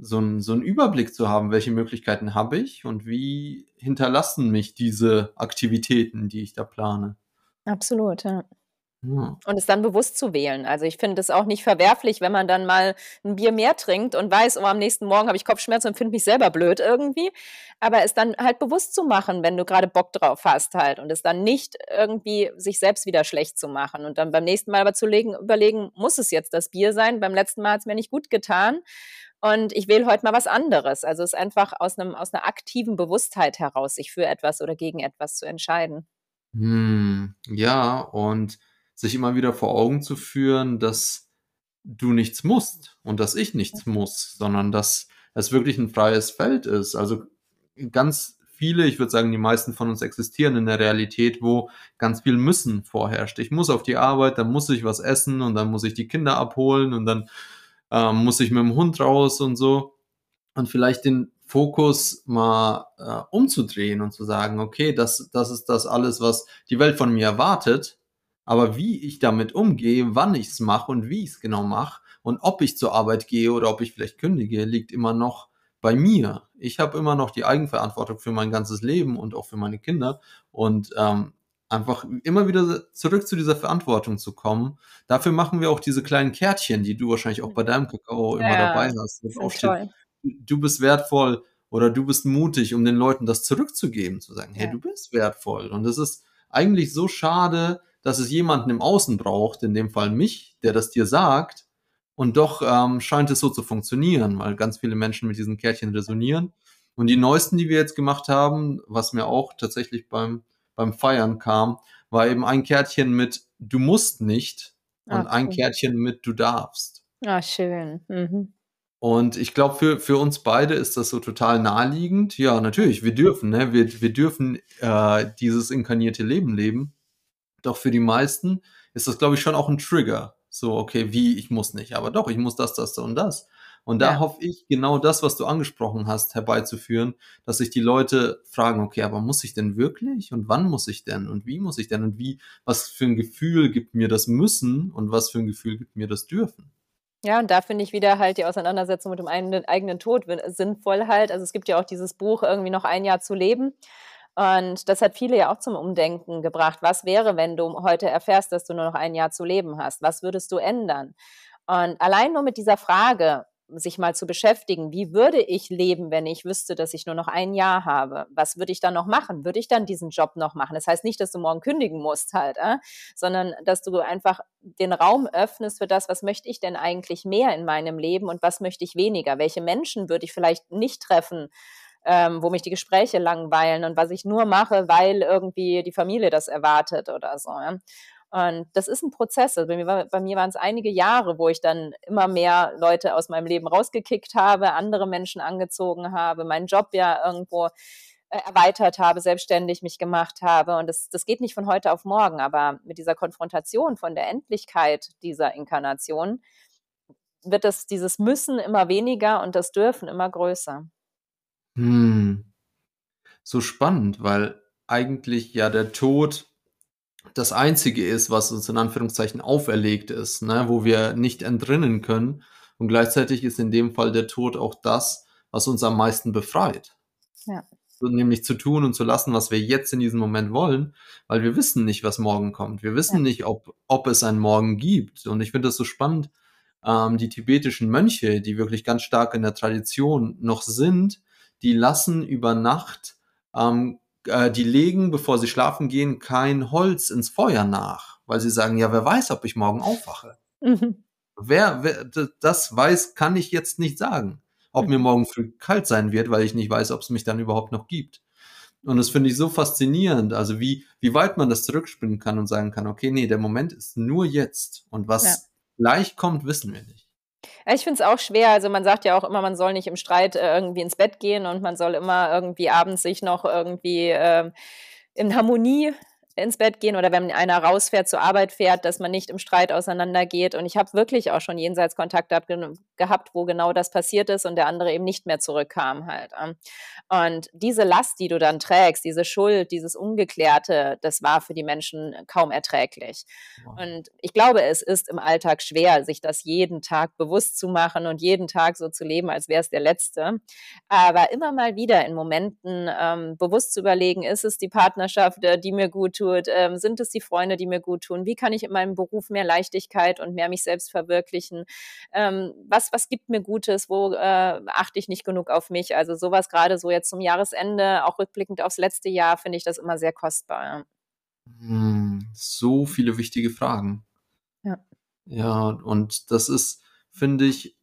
so einen, so einen Überblick zu haben, welche Möglichkeiten habe ich und wie hinterlassen mich diese Aktivitäten, die ich da plane. Absolut, ja. Ja. Und es dann bewusst zu wählen. Also ich finde es auch nicht verwerflich, wenn man dann mal ein Bier mehr trinkt und weiß, oh, am nächsten Morgen habe ich Kopfschmerzen und finde mich selber blöd irgendwie. Aber es dann halt bewusst zu machen, wenn du gerade Bock drauf hast halt. Und es dann nicht irgendwie sich selbst wieder schlecht zu machen. Und dann beim nächsten Mal aber zu legen, überlegen, muss es jetzt das Bier sein? Beim letzten Mal hat es mir nicht gut getan. Und ich wähle heute mal was anderes. Also es ist einfach aus, einem, aus einer aktiven Bewusstheit heraus, sich für etwas oder gegen etwas zu entscheiden. Hm, ja, und sich immer wieder vor Augen zu führen, dass du nichts musst und dass ich nichts muss, sondern dass es wirklich ein freies Feld ist. Also ganz viele, ich würde sagen, die meisten von uns existieren in der Realität, wo ganz viel Müssen vorherrscht. Ich muss auf die Arbeit, dann muss ich was essen und dann muss ich die Kinder abholen und dann ähm, muss ich mit dem Hund raus und so. Und vielleicht den Fokus mal äh, umzudrehen und zu sagen, okay, das, das ist das alles, was die Welt von mir erwartet. Aber wie ich damit umgehe, wann ich es mache und wie ich es genau mache und ob ich zur Arbeit gehe oder ob ich vielleicht kündige, liegt immer noch bei mir. Ich habe immer noch die Eigenverantwortung für mein ganzes Leben und auch für meine Kinder. Und ähm, einfach immer wieder zurück zu dieser Verantwortung zu kommen. Dafür machen wir auch diese kleinen Kärtchen, die du wahrscheinlich auch bei deinem Kakao immer Ja, dabei hast, wo sind drauf steht, toll. du bist wertvoll oder du bist mutig, um den Leuten das zurückzugeben, zu sagen, hey, Ja. du bist wertvoll. Und es ist eigentlich so schade, dass es jemanden im Außen braucht, in dem Fall mich, der das dir sagt. Und doch ähm, scheint es so zu funktionieren, weil ganz viele Menschen mit diesen Kärtchen resonieren. Und die neuesten, die wir jetzt gemacht haben, was mir auch tatsächlich beim, beim Feiern kam, war eben ein Kärtchen mit Du musst nicht und ein cool. Kärtchen mit Du darfst. Ah, schön. Mhm. Und ich glaube, für, für uns beide ist das so total naheliegend. Ja, natürlich, wir dürfen, ne? Wir, wir dürfen äh, dieses inkarnierte Leben leben. Doch für die meisten ist das, glaube ich, schon auch ein Trigger. So, okay, wie, ich muss nicht, aber doch, ich muss das, das und das. Und da Ja. hoffe ich, genau das, was du angesprochen hast, herbeizuführen, dass sich die Leute fragen, okay, aber muss ich denn wirklich? Und wann muss ich denn? Und wie muss ich denn? Und wie, was für ein Gefühl gibt mir das Müssen und was für ein Gefühl gibt mir das Dürfen? Ja, und da finde ich wieder halt die Auseinandersetzung mit dem eigenen, eigenen Tod sinnvoll halt. Also es gibt ja auch dieses Buch, irgendwie noch ein Jahr zu leben. Und das hat viele ja auch zum Umdenken gebracht. Was wäre, wenn du heute erfährst, dass du nur noch ein Jahr zu leben hast? Was würdest du ändern? Und allein nur mit dieser Frage, sich mal zu beschäftigen, wie würde ich leben, wenn ich wüsste, dass ich nur noch ein Jahr habe? Was würde ich dann noch machen? Würde ich dann diesen Job noch machen? Das heißt nicht, dass du morgen kündigen musst halt, äh? sondern dass du einfach den Raum öffnest für das, was möchte ich denn eigentlich mehr in meinem Leben und was möchte ich weniger? Welche Menschen würde ich vielleicht nicht treffen? Ähm, wo mich die Gespräche langweilen und was ich nur mache, weil irgendwie die Familie das erwartet oder so. Ja? Und das ist ein Prozess. Also bei mir, bei mir waren es einige Jahre, wo ich dann immer mehr Leute aus meinem Leben rausgekickt habe, andere Menschen angezogen habe, meinen Job ja irgendwo äh, erweitert habe, selbstständig mich gemacht habe. Und das, das geht nicht von heute auf morgen. Aber mit dieser Konfrontation von der Endlichkeit dieser Inkarnation wird das, dieses Müssen immer weniger und das Dürfen immer größer. Hm. So spannend, weil eigentlich ja der Tod das Einzige ist, was uns in Anführungszeichen auferlegt ist, ne? wo wir nicht entrinnen können. Und gleichzeitig ist in dem Fall der Tod auch das, was uns am meisten befreit. Ja. Nämlich zu tun und zu lassen, was wir jetzt in diesem Moment wollen, weil wir wissen nicht, was morgen kommt. Wir wissen Ja. nicht, ob, ob es einen Morgen gibt. Und ich finde das so spannend, ähm, die tibetischen Mönche, die wirklich ganz stark in der Tradition noch sind, die lassen über Nacht, ähm, äh, die legen, bevor sie schlafen gehen, kein Holz ins Feuer nach, weil sie sagen, ja, wer weiß, ob ich morgen aufwache. Mhm. Wer, wer das weiß, kann ich jetzt nicht sagen. Ob mir Mhm. morgen früh kalt sein wird, weil ich nicht weiß, ob es mich dann überhaupt noch gibt. Und das finde ich so faszinierend, also wie, wie weit man das zurückspinnen kann und sagen kann, okay, nee, der Moment ist nur jetzt. Und was Ja. gleich kommt, wissen wir nicht. Ich finde es auch schwer. Also man sagt ja auch immer, man soll nicht im Streit äh, irgendwie ins Bett gehen und man soll immer irgendwie abends sich noch irgendwie ähm, in Harmonie ins Bett gehen oder wenn einer rausfährt, zur Arbeit fährt, dass man nicht im Streit auseinandergeht. Und ich habe wirklich auch schon jenseits Kontakt gehabt, gehabt, wo genau das passiert ist und der andere eben nicht mehr zurückkam halt. ähm. Und diese Last, die du dann trägst, diese Schuld, dieses Ungeklärte, das war für die Menschen kaum erträglich. Wow. Und ich glaube, es ist im Alltag schwer, sich das jeden Tag bewusst zu machen und jeden Tag so zu leben, als wäre es der letzte. Aber immer mal wieder in Momenten ähm, bewusst zu überlegen, ist es die Partnerschaft, äh, die mir gut tut? Ähm, sind es die Freunde, die mir gut tun? Wie kann ich in meinem Beruf mehr Leichtigkeit und mehr mich selbst verwirklichen? Ähm, was, was gibt mir Gutes? Wo äh, achte ich nicht genug auf mich? Also sowas gerade so jetzt zum Jahresende, auch rückblickend aufs letzte Jahr, finde ich das immer sehr kostbar. Hm, so viele wichtige Fragen. Ja. Ja, und das ist, finde ich,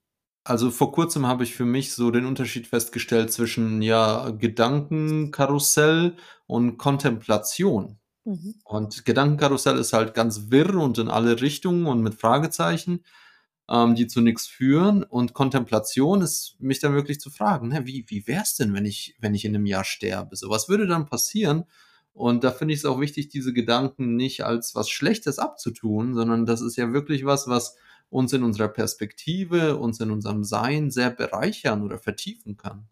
also vor kurzem habe ich für mich so den Unterschied festgestellt zwischen ja Gedankenkarussell und Kontemplation. Mhm. Und Gedankenkarussell ist halt ganz wirr und in alle Richtungen und mit Fragezeichen, ähm, die zu nichts führen. Und Kontemplation ist, mich dann wirklich zu fragen, ne, wie, wie wäre es denn, wenn ich, wenn ich in einem Jahr sterbe? So, was würde dann passieren? Und da finde ich es auch wichtig, diese Gedanken nicht als was Schlechtes abzutun, sondern das ist ja wirklich was, was uns in unserer Perspektive, uns in unserem Sein sehr bereichern oder vertiefen kann.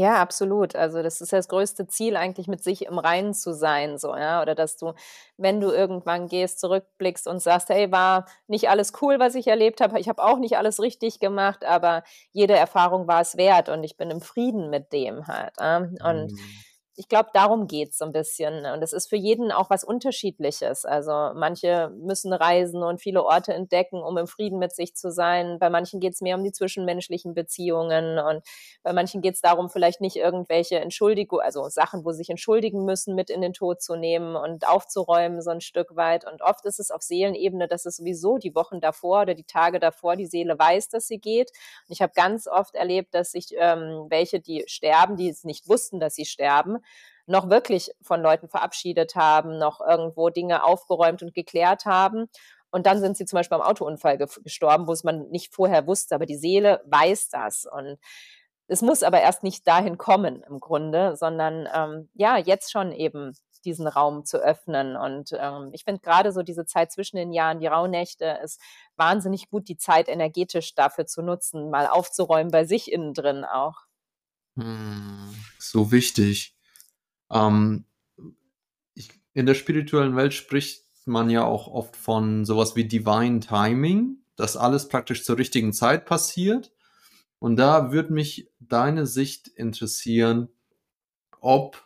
Ja, absolut. Also das ist das größte Ziel eigentlich, mit sich im Reinen zu sein, so, ja. Oder dass du, wenn du irgendwann gehst, zurückblickst und sagst, hey, war nicht alles cool, was ich erlebt habe. Ich habe auch nicht alles richtig gemacht, aber jede Erfahrung war es wert und ich bin im Frieden mit dem halt. Ja? Und Mhm. Ich glaube, darum geht es so ein bisschen. Und es ist für jeden auch was Unterschiedliches. Also manche müssen reisen und viele Orte entdecken, um im Frieden mit sich zu sein. Bei manchen geht es mehr um die zwischenmenschlichen Beziehungen und bei manchen geht es darum, vielleicht nicht irgendwelche Entschuldigungen, also Sachen, wo sie sich entschuldigen müssen, mit in den Tod zu nehmen und aufzuräumen so ein Stück weit. Und oft ist es auf Seelenebene, dass es sowieso die Wochen davor oder die Tage davor die Seele weiß, dass sie geht. Und ich habe ganz oft erlebt, dass sich ähm, welche, die sterben, die es nicht wussten, dass sie sterben, noch wirklich von Leuten verabschiedet haben, noch irgendwo Dinge aufgeräumt und geklärt haben. Und dann sind sie zum Beispiel am Autounfall gestorben, wo es man nicht vorher wusste, aber die Seele weiß das. Und es muss aber erst nicht dahin kommen im Grunde, sondern ähm, ja, jetzt schon eben diesen Raum zu öffnen. Und ähm, ich finde gerade so diese Zeit zwischen den Jahren, die Rauhnächte, ist wahnsinnig gut, die Zeit energetisch dafür zu nutzen, mal aufzuräumen bei sich innen drin auch. Hm, so wichtig. Ähm, ich, in der spirituellen Welt spricht man ja auch oft von sowas wie Divine Timing, dass alles praktisch zur richtigen Zeit passiert. Und da würde mich deine Sicht interessieren, ob,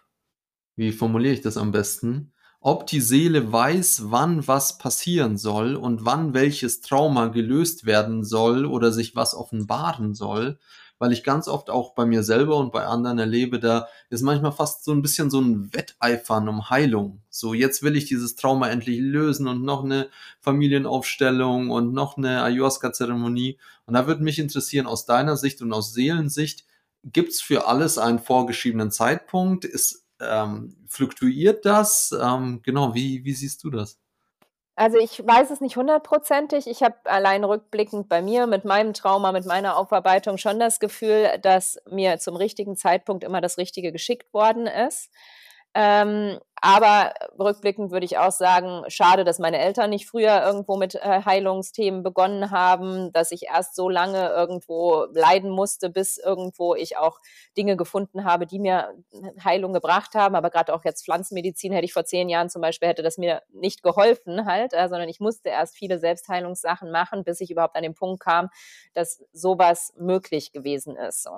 wie formuliere ich das am besten, ob die Seele weiß, wann was passieren soll und wann welches Trauma gelöst werden soll oder sich was offenbaren soll weil ich ganz oft auch bei mir selber und bei anderen erlebe, da ist manchmal fast so ein bisschen so ein Wetteifern um Heilung. So, jetzt will ich dieses Trauma endlich lösen und noch eine Familienaufstellung und noch eine Ayahuasca-Zeremonie. Und da würde mich interessieren, aus deiner Sicht und aus Seelensicht, gibt es für alles einen vorgeschriebenen Zeitpunkt? Ist, ähm, fluktuiert das? Ähm, genau, wie, wie siehst du das? Also ich weiß es nicht hundertprozentig. Ich habe allein rückblickend bei mir mit meinem Trauma, mit meiner Aufarbeitung schon das Gefühl, dass mir zum richtigen Zeitpunkt immer das Richtige geschickt worden ist. Ähm, aber rückblickend würde ich auch sagen, schade, dass meine Eltern nicht früher irgendwo mit äh, Heilungsthemen begonnen haben, dass ich erst so lange irgendwo leiden musste, bis irgendwo ich auch Dinge gefunden habe, die mir Heilung gebracht haben. Aber gerade auch jetzt Pflanzenmedizin hätte ich vor zehn Jahren zum Beispiel, hätte das mir nicht geholfen halt, äh, sondern ich musste erst viele Selbstheilungssachen machen, bis ich überhaupt an den Punkt kam, dass sowas möglich gewesen ist. So.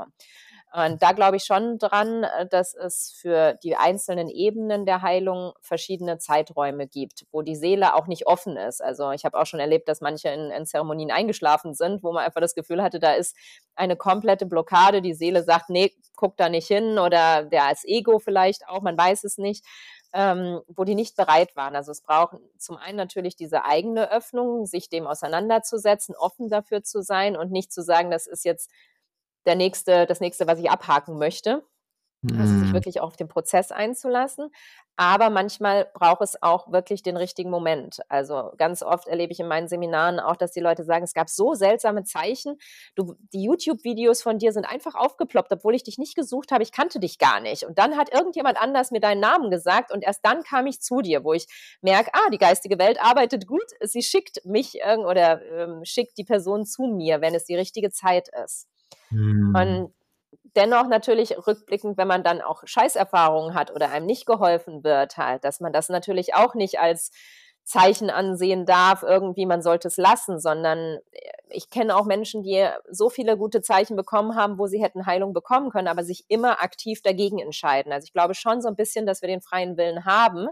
Und da glaube ich schon dran, äh, dass es für die einzelnen Ebenen der Heilung verschiedene Zeiträume gibt, wo die Seele auch nicht offen ist. Also ich habe auch schon erlebt, dass manche in, in, Zeremonien eingeschlafen sind, wo man einfach das Gefühl hatte, da ist eine komplette Blockade. Die Seele sagt, nee, guck da nicht hin oder der als Ego vielleicht auch, man weiß es nicht. Ähm, wo die nicht bereit waren. Also es braucht zum einen natürlich diese eigene Öffnung, sich dem auseinanderzusetzen, offen dafür zu sein und nicht zu sagen, das ist jetzt der nächste, das nächste, was ich abhaken möchte. Also sich mhm. wirklich auch auf den Prozess einzulassen. Aber manchmal braucht es auch wirklich den richtigen Moment. Also ganz oft erlebe ich in meinen Seminaren auch, dass die Leute sagen, es gab so seltsame Zeichen. Du, die YouTube-Videos von dir sind einfach aufgeploppt, obwohl ich dich nicht gesucht habe. Ich kannte dich gar nicht. Und dann hat irgendjemand anders mir deinen Namen gesagt und erst dann kam ich zu dir, wo ich merke, ah, die geistige Welt arbeitet gut. Sie schickt mich oder ähm, schickt die Person zu mir, wenn es die richtige Zeit ist. Mhm. Und dennoch natürlich rückblickend, wenn man dann auch Scheißerfahrungen hat oder einem nicht geholfen wird, halt, dass man das natürlich auch nicht als Zeichen ansehen darf, irgendwie man sollte es lassen, sondern äh, ich kenne auch Menschen, die so viele gute Zeichen bekommen haben, wo sie hätten Heilung bekommen können, aber sich immer aktiv dagegen entscheiden. Also ich glaube schon so ein bisschen, dass wir den freien Willen haben,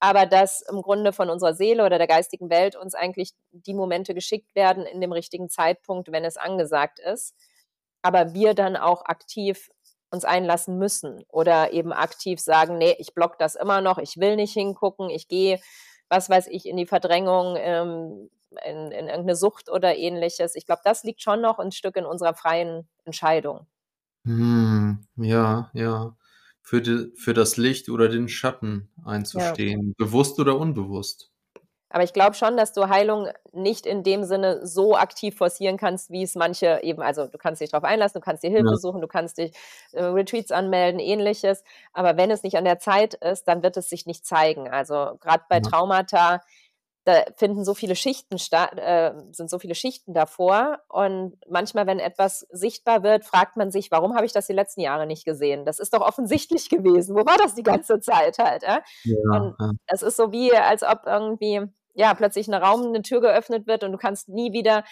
aber dass im Grunde von unserer Seele oder der geistigen Welt uns eigentlich die Momente geschickt werden in dem richtigen Zeitpunkt, wenn es angesagt ist aber wir dann auch aktiv uns einlassen müssen oder eben aktiv sagen, nee, ich block das immer noch, ich will nicht hingucken, ich gehe, was weiß ich, in die Verdrängung, ähm, in, in irgendeine Sucht oder ähnliches. Ich glaube, das liegt schon noch ein Stück in unserer freien Entscheidung. Hm, ja, ja. Für, die, für das Licht oder den Schatten einzustehen, ja. bewusst oder unbewusst. Aber ich glaube schon, dass du Heilung nicht in dem Sinne so aktiv forcieren kannst, wie es manche eben, also du kannst dich darauf einlassen, du kannst dir Hilfe ja. suchen, du kannst dich äh, Retreats anmelden, ähnliches. Aber wenn es nicht an der Zeit ist, dann wird es sich nicht zeigen. Also gerade bei ja. Traumata, da finden so viele Schichten statt, äh, sind so viele Schichten davor. Und manchmal, wenn etwas sichtbar wird, fragt man sich, warum habe ich das die letzten Jahre nicht gesehen? Das ist doch offensichtlich gewesen. Wo war das die ganze Zeit halt? Äh? Ja, und es ist so wie, als ob irgendwie ja, plötzlich ein Raum, eine Tür geöffnet wird und du kannst nie wieder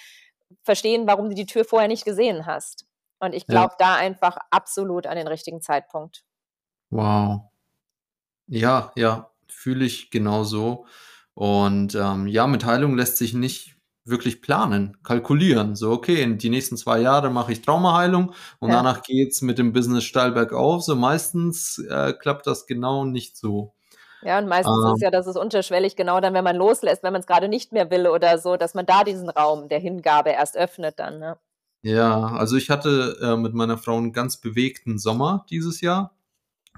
verstehen, warum du die Tür vorher nicht gesehen hast. Und ich glaube ja. da einfach absolut an den richtigen Zeitpunkt. Wow, Ja, ja, fühle ich genauso. Und, ähm, ja, mit Heilung lässt sich nicht wirklich planen, kalkulieren. So, okay, in die nächsten 2 Jahre mache ich Traumaheilung und Ja. danach geht's mit dem Business steil bergauf. So meistens, äh, klappt das genau nicht so. Ja, und meistens ist Ähm ja, dass es unterschwellig genau dann, wenn man loslässt, wenn man's grade nicht mehr will oder so, dass man da diesen Raum der Hingabe erst öffnet dann, ne? Ja, also ich hatte, äh, mit meiner Frau 'n ganz bewegten Sommer dieses Jahr.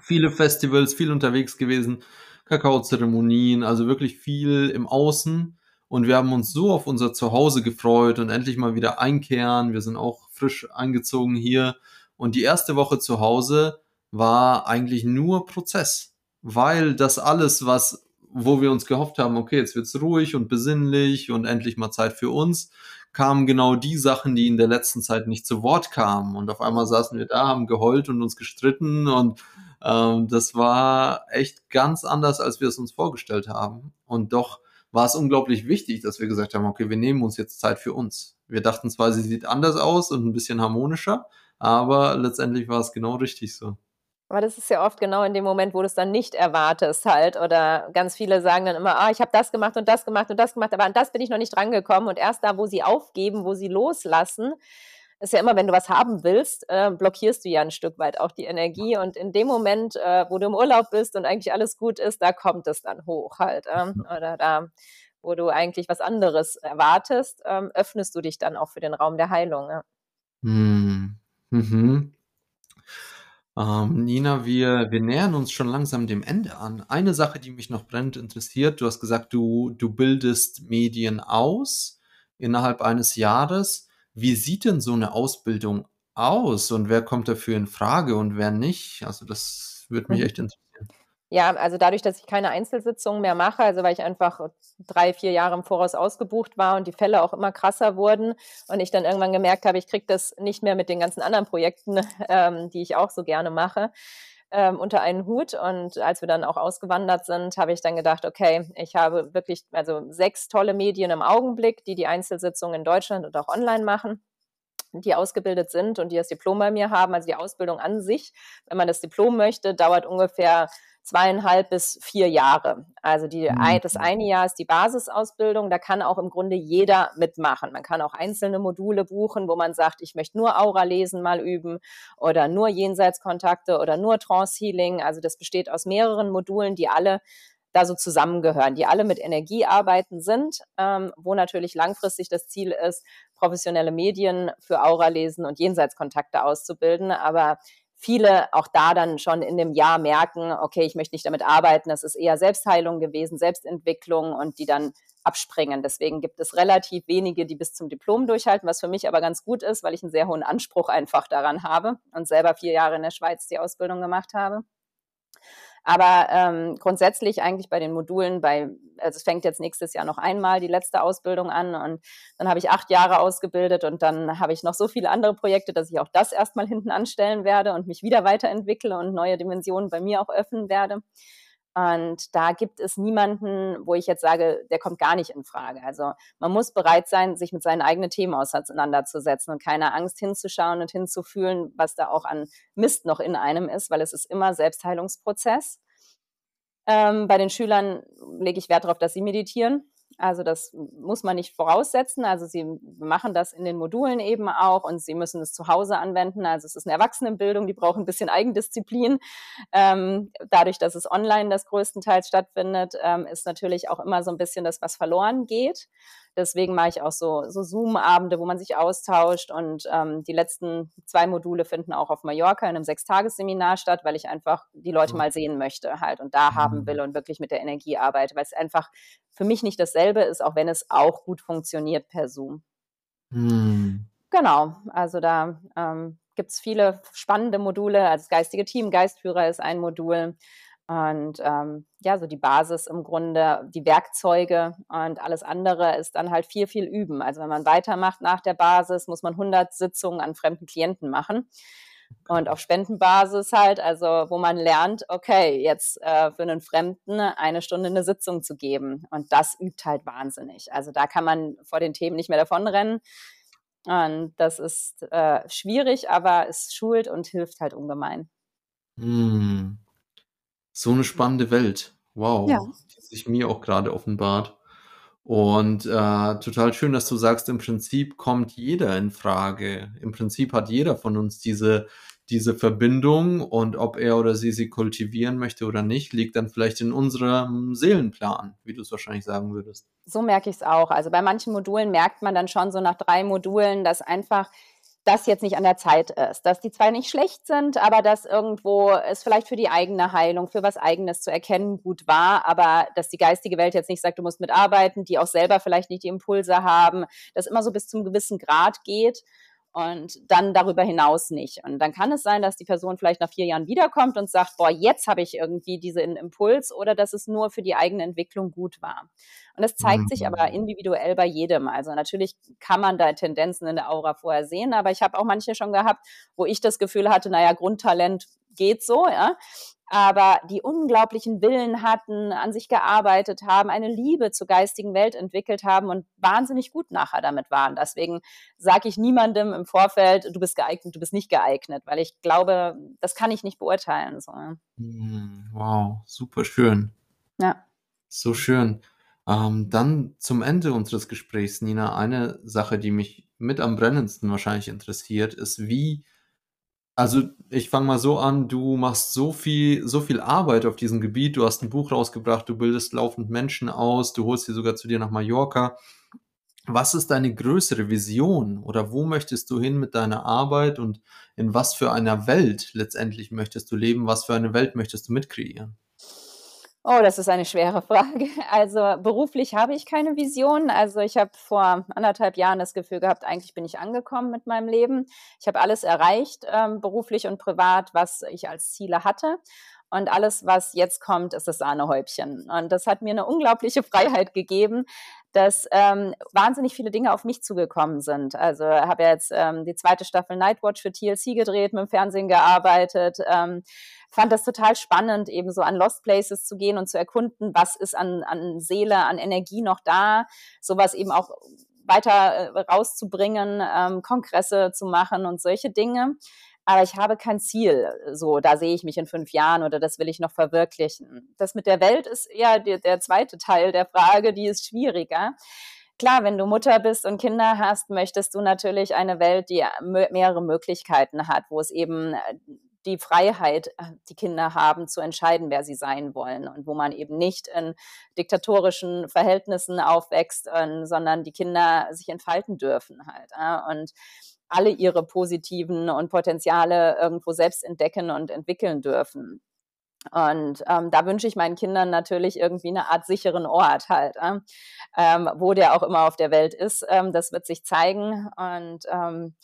Viele Festivals, viel unterwegs gewesen, Kakaozeremonien, also wirklich viel im Außen. Und wir haben uns so auf unser Zuhause gefreut und endlich mal wieder einkehren. Wir sind auch frisch eingezogen hier. Und die erste Woche zu Hause war eigentlich nur Prozess, weil das alles, was wo wir uns gehofft haben: „Okay, jetzt wird's ruhig und besinnlich und endlich mal Zeit für uns“, kamen genau die Sachen, die in der letzten Zeit nicht zu Wort kamen. Und auf einmal saßen wir da, haben geheult und uns gestritten und, ähm, das war echt ganz anders, als wir es uns vorgestellt haben. Und doch war es unglaublich wichtig, dass wir gesagt haben: „Okay, wir nehmen uns jetzt Zeit für uns.“ Wir dachten zwar, sie sieht anders aus und 'n bisschen harmonischer, aber letztendlich war es genau richtig so. Aber das ist ja oft genau in dem Moment, wo du's dann nicht erwartest halt oder ganz viele sagen dann immer: „Ah, ich habe das gemacht und das gemacht und das gemacht, aber an das bin ich noch nicht drangekommen.“ Und erst da, wo sie aufgeben, wo sie loslassen ist ja immer, wenn du was haben willst, äh, blockierst du ja 'n Stück weit auch die Energie. Und in dem Moment, äh, wo du im Urlaub bist und eigentlich alles gut ist, da kommt es dann hoch halt, ähm, oder da, wo du eigentlich was anderes erwartest, ähm, öffnest du dich dann auch für den Raum der Heilung, ja. Mhm. Mhm. Ähm, Nina, wir wir nähern uns schon langsam dem Ende an. Eine Sache, die mich noch brennend interessiert, du hast gesagt, du du bildest Medien aus innerhalb eines Jahres. Wie sieht denn so 'ne Ausbildung aus und wer kommt dafür infrage und wer nicht? Also, das würde mich Mhm. echt interessieren. Ja, also dadurch, dass ich keine Einzelsitzungen mehr mache, also weil ich einfach 3, 4 Jahre im Voraus ausgebucht war und die Fälle auch immer krasser wurden und ich dann irgendwann gemerkt habe, ich kriege das nicht mehr mit den ganzen anderen Projekten, ähm, die ich auch so gerne mache, ähm, unter einen Hut. Und als wir dann auch ausgewandert sind, habe ich dann gedacht: „Okay, ich habe wirklich, also 6 tolle Medien im Augenblick, die die Einzelsitzungen in Deutschland und auch online machen, die ausgebildet sind und die das Diplom bei mir haben.“ Also die Ausbildung an sich, wenn man das Diplom möchte, dauert ungefähr 2,5 bis 4 Jahre. Also die ei das Mhm. eine Jahr ist die Basisausbildung, da kann auch im Grunde jeder mitmachen. Man kann auch einzelne Module buchen, wo man sagt: „Ich möchte nur Auralesen mal üben oder nur Jenseitskontakte oder nur Trance-Healing.“ Also das besteht aus mehreren Modulen, die alle da so zusammengehören, die alle mit Energiearbeiten sind, ähm, wo natürlich langfristig das Ziel ist, professionelle Medien für Auralesen und Jenseitskontakte auszubilden. Aber viele auch da dann schon in dem Jahr merken: „Okay, ich möchte nicht damit arbeiten.“ Das ist eher Selbstheilung gewesen, Selbstentwicklung und die dann abspringen. Deswegen gibt es relativ wenige, die bis zum Diplom durchhalten, was für mich aber ganz gut ist, weil ich 'n sehr hohen Anspruch einfach daran habe und selber 4 Jahre in der Schweiz die Ausbildung gemacht habe. Aber, ähm, grundsätzlich eigentlich bei den Modulen bei also es fängt jetzt nächstes Jahr noch einmal die letzte Ausbildung an und dann habe ich 8 Jahre ausgebildet und dann habe ich noch so viele andere Projekte, dass ich auch das erst mal hinten anstellen werde und mich wieder weiterentwickle und neue Dimensionen bei mir auch öffnen werde. Und da gibt es niemanden, wo ich jetzt sage, der kommt gar nicht infrage. Also, man muss bereit sein, sich mit seinen eigenen Themen auseinanderzusetzen und keine Angst hinzuschauen und hinzufühlen, was da auch an Mist noch in einem ist, weil es ist immer Selbstheilungsprozess. Ähm, bei den Schülern lege ich Wert drauf, dass sie meditieren. Also, das muss man nicht voraussetzen. Also, sie machen das in den Modulen eben auch und sie müssen es zu Hause anwenden. Also, es ist 'ne Erwachsenenbildung, die braucht 'n bisschen Eigendisziplin. Ähm, dadurch, dass es online das größtenteils stattfindet, ähm, ist natürlich auch immer so 'n bisschen das, was verloren geht. Deswegen mache ich auch so so Zoom-Abende, wo man sich austauscht und, ähm, die letzten 2 Module finden auch auf Mallorca in 'nem Sechstagesseminar statt, weil ich einfach die Leute mal sehen möchte halt und da haben Mhm. will und wirklich mit der Energie arbeite, weil's einfach für mich nicht dasselbe ist, auch wenn es auch gut funktioniert per Zoom. Mhm. Genau, also da, ähm, gibt's viele spannende Module. Also, das geistige Team, Geistführer ist ein Modul und, ähm, ja, so die Basis im Grunde, die Werkzeuge und alles andere ist dann halt viel, viel üben. Also, wenn man weitermacht nach der Basis, muss man 100 Sitzungen an fremden Klienten machen und auf Spendenbasis halt, also wo man lernt, okay, jetzt, äh, für 'nen Fremden 1 Stunde 'ne Sitzung zu geben und das übt halt wahnsinnig. Also, da kann man vor den Themen nicht mehr davonrennen und das ist, äh, schwierig, aber es schult und hilft halt ungemein. Mhm. So eine spannende Welt. Ja. Wow, die sich mir auch gerade offenbart. Und, äh, total schön, dass du sagst, im Prinzip kommt jeder in Frage. Im Prinzip hat jeder von uns diese diese Verbindung und ob er oder sie sie kultivieren möchte oder nicht, liegt dann vielleicht in unserem Seelenplan, wie du es wahrscheinlich sagen würdest. So merke ich es auch. Also, bei manchen Modulen merkt man dann schon so nach 3 Modulen, dass einfach das jetzt nicht an der Zeit ist, dass die zwar nicht schlecht sind, aber dass irgendwo es vielleicht für die eigene Heilung, für was Eigenes zu erkennen gut war, aber dass die geistige Welt jetzt nicht sagt, du musst mitarbeiten, die auch selber vielleicht nicht die Impulse haben, das immer so bis zum gewissen Grad geht und dann darüber hinaus nicht. Und dann kann es sein, dass die Person vielleicht nach vier Jahren wiederkommt und sagt, boah, jetzt habe ich irgendwie diesen Impuls oder dass es nur für die eigene Entwicklung gut war. Und das zeigt mhm. sich aber individuell bei jedem. Also natürlich kann man da Tendenzen in der Aura vorher sehen, aber ich habe auch manche schon gehabt, wo ich das Gefühl hatte, naja, Grundtalent geht so, ja aber die unglaublichen Willen hatten, an sich gearbeitet haben, eine Liebe zur geistigen Welt entwickelt haben und wahnsinnig gut nachher damit waren. Deswegen sage ich niemandem im Vorfeld, du bist geeignet, du bist nicht geeignet, weil ich glaube, das kann ich nicht beurteilen. So. Hm, wow, super schön. Ja. So schön. Ähm, dann zum Ende unseres Gesprächs, Nina, eine Sache, die mich mit am brennendsten wahrscheinlich interessiert, ist, wie also, ich fange mal so an, du machst so viel so viel Arbeit auf diesem Gebiet. Du hast ein Buch rausgebracht, du bildest laufend Menschen aus, du holst sie sogar zu dir nach Mallorca. Was ist deine größere Vision oder wo möchtest du hin mit deiner Arbeit und in was für einer Welt letztendlich möchtest du leben? Was für eine Welt möchtest du mitkreieren? Oh, das ist eine schwere Frage. Also beruflich habe ich keine Vision. Also ich habe vor anderthalb Jahren das Gefühl gehabt, eigentlich bin ich angekommen mit meinem Leben. Ich habe alles erreicht, ähm, beruflich und privat, was ich als Ziele hatte. Und alles, was jetzt kommt, ist das Sahnehäubchen. Und das hat mir eine unglaubliche Freiheit gegeben, dass ähm, wahnsinnig viele Dinge auf mich zugekommen sind. Also habe ja jetzt ähm, die zweite Staffel Nightwatch für TLC gedreht, mit dem Fernsehen gearbeitet, ähm, fand das total spannend, eben so an Lost Places zu gehen und zu erkunden, was ist an, an Seele, an Energie noch da, sowas eben auch weiter äh, rauszubringen, ähm, Kongresse zu machen und solche Dinge aber ich habe kein Ziel, so, da sehe ich mich in fünf Jahren oder das will ich noch verwirklichen. Das mit der Welt ist eher der, der zweite Teil der Frage, die ist schwieriger. Klar, wenn du Mutter bist und Kinder hast, möchtest du natürlich eine Welt, die mehrere Möglichkeiten hat, wo es eben äh, die Freiheit, äh, die Kinder haben, zu entscheiden, wer sie sein wollen und wo man eben nicht in diktatorischen Verhältnissen aufwächst, äh, sondern die Kinder sich entfalten dürfen halt. Und alle ihre positiven und Potenziale irgendwo selbst entdecken und entwickeln dürfen. Und ähm, da wünsche ich meinen Kindern natürlich irgendwie eine Art sicheren Ort halt, äh? ähm, wo der auch immer auf der Welt ist. Ähm, das wird sich zeigen. Und ähm,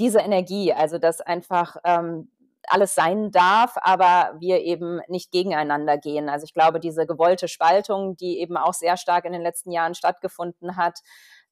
diese Energie, also dass einfach ähm, alles sein darf, aber wir eben nicht gegeneinander gehen. Also ich glaube, diese gewollte Spaltung, die eben auch sehr stark in den letzten Jahren stattgefunden hat,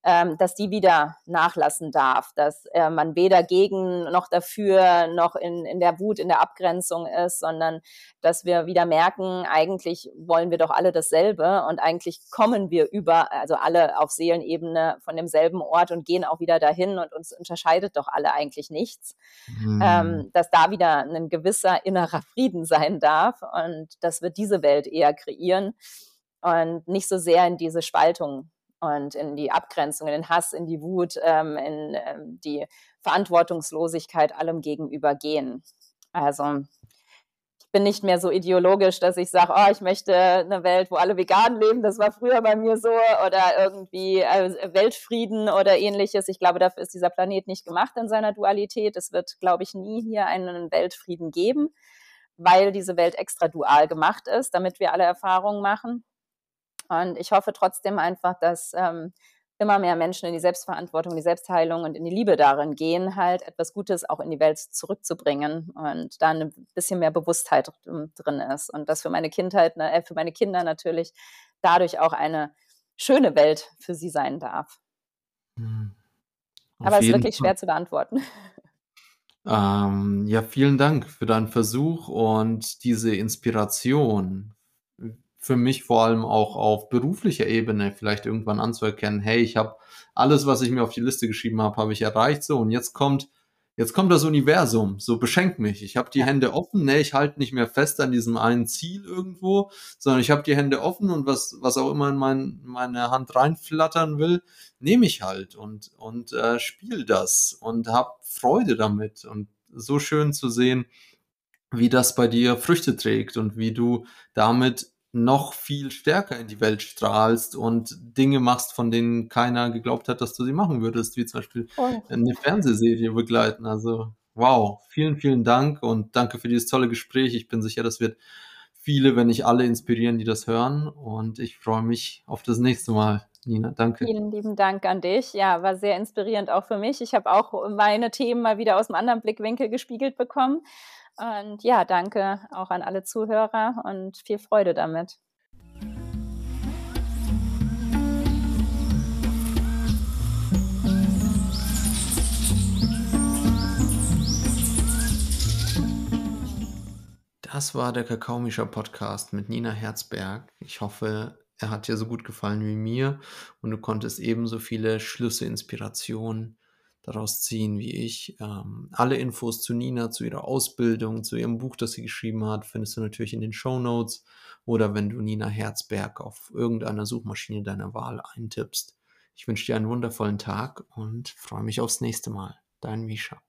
dass die wieder nachlassen darf, dass äh, man weder gegen noch dafür noch in, in der Wut, in der Abgrenzung ist, sondern dass wir wieder merken, eigentlich wollen wir doch alle dasselbe und eigentlich kommen wir über, also alle auf Seelenebene von demselben Ort und gehen auch wieder dahin und uns unterscheidet doch alle eigentlich nichts. Mhm. Ähm, dass da wieder ein gewisser innerer Frieden sein darf und dass wir diese Welt eher kreieren und nicht so sehr in diese Spaltung und in die Abgrenzung, in den Hass, in die Wut, ähm, in ähm, die Verantwortungslosigkeit allem gegenüber gehen. Also ich bin nicht mehr so ideologisch, dass ich sage, oh, ich möchte eine Welt, wo alle vegan leben. Das war früher bei mir so oder irgendwie äh, Weltfrieden oder ähnliches. Ich glaube, dafür ist dieser Planet nicht gemacht in seiner Dualität. Es wird, glaube ich, nie hier einen Weltfrieden geben, weil diese Welt extra dual gemacht ist, damit wir alle Erfahrungen machen. Und ich hoffe trotzdem einfach, dass ähm, immer mehr Menschen in die Selbstverantwortung, die Selbstheilung und in die Liebe darin gehen, halt etwas Gutes auch in die Welt zurückzubringen und da ein bisschen mehr Bewusstheit drin ist. Und das für meine Kindheit, ne, äh, für meine Kinder natürlich dadurch auch eine schöne Welt für sie sein darf. Mhm. Aber es ist wirklich schwer zu beantworten. Ähm, ja, vielen Dank für deinen Versuch und diese Inspiration für mich vor allem auch auf beruflicher Ebene vielleicht irgendwann anzuerkennen, hey, ich habe alles, was ich mir auf die Liste geschrieben habe, habe ich erreicht so und jetzt kommt jetzt kommt das Universum, so beschenkt mich. Ich habe die Hände offen, ne, ich halte nicht mehr fest an diesem einen Ziel irgendwo, sondern ich habe die Hände offen und was, was auch immer in mein, meine Hand reinflattern will, nehme ich halt und, und äh, spiele das und habe Freude damit. Und so schön zu sehen, wie das bei dir Früchte trägt und wie du damit noch viel stärker in die Welt strahlst und Dinge machst, von denen keiner geglaubt hat, dass du sie machen würdest, wie zum Beispiel Oh. eine Fernsehserie begleiten. Also wow, vielen, vielen Dank und danke für dieses tolle Gespräch. Ich bin sicher, das wird viele, wenn nicht alle inspirieren, die das hören. Und ich freue mich auf das nächste Mal. Nina, danke. Vielen lieben Dank an dich. Ja, war sehr inspirierend auch für mich. Ich habe auch meine Themen mal wieder aus einem anderen Blickwinkel gespiegelt bekommen. Und ja, danke auch an alle Zuhörer und viel Freude damit. Das war der Kakaomischer Podcast mit Nina Herzberg. Ich hoffe, er hat dir so gut gefallen wie mir und du konntest ebenso viele Schlüsse, Inspirationen daraus ziehen wie ich. Ähm, alle Infos zu Nina, zu ihrer Ausbildung, zu ihrem Buch, das sie geschrieben hat, findest du natürlich in den Show Notes oder wenn du Nina Herzberg auf irgendeiner Suchmaschine deiner Wahl eintippst. Ich wünsche dir einen wundervollen Tag und freue mich aufs nächste Mal. Dein Misha.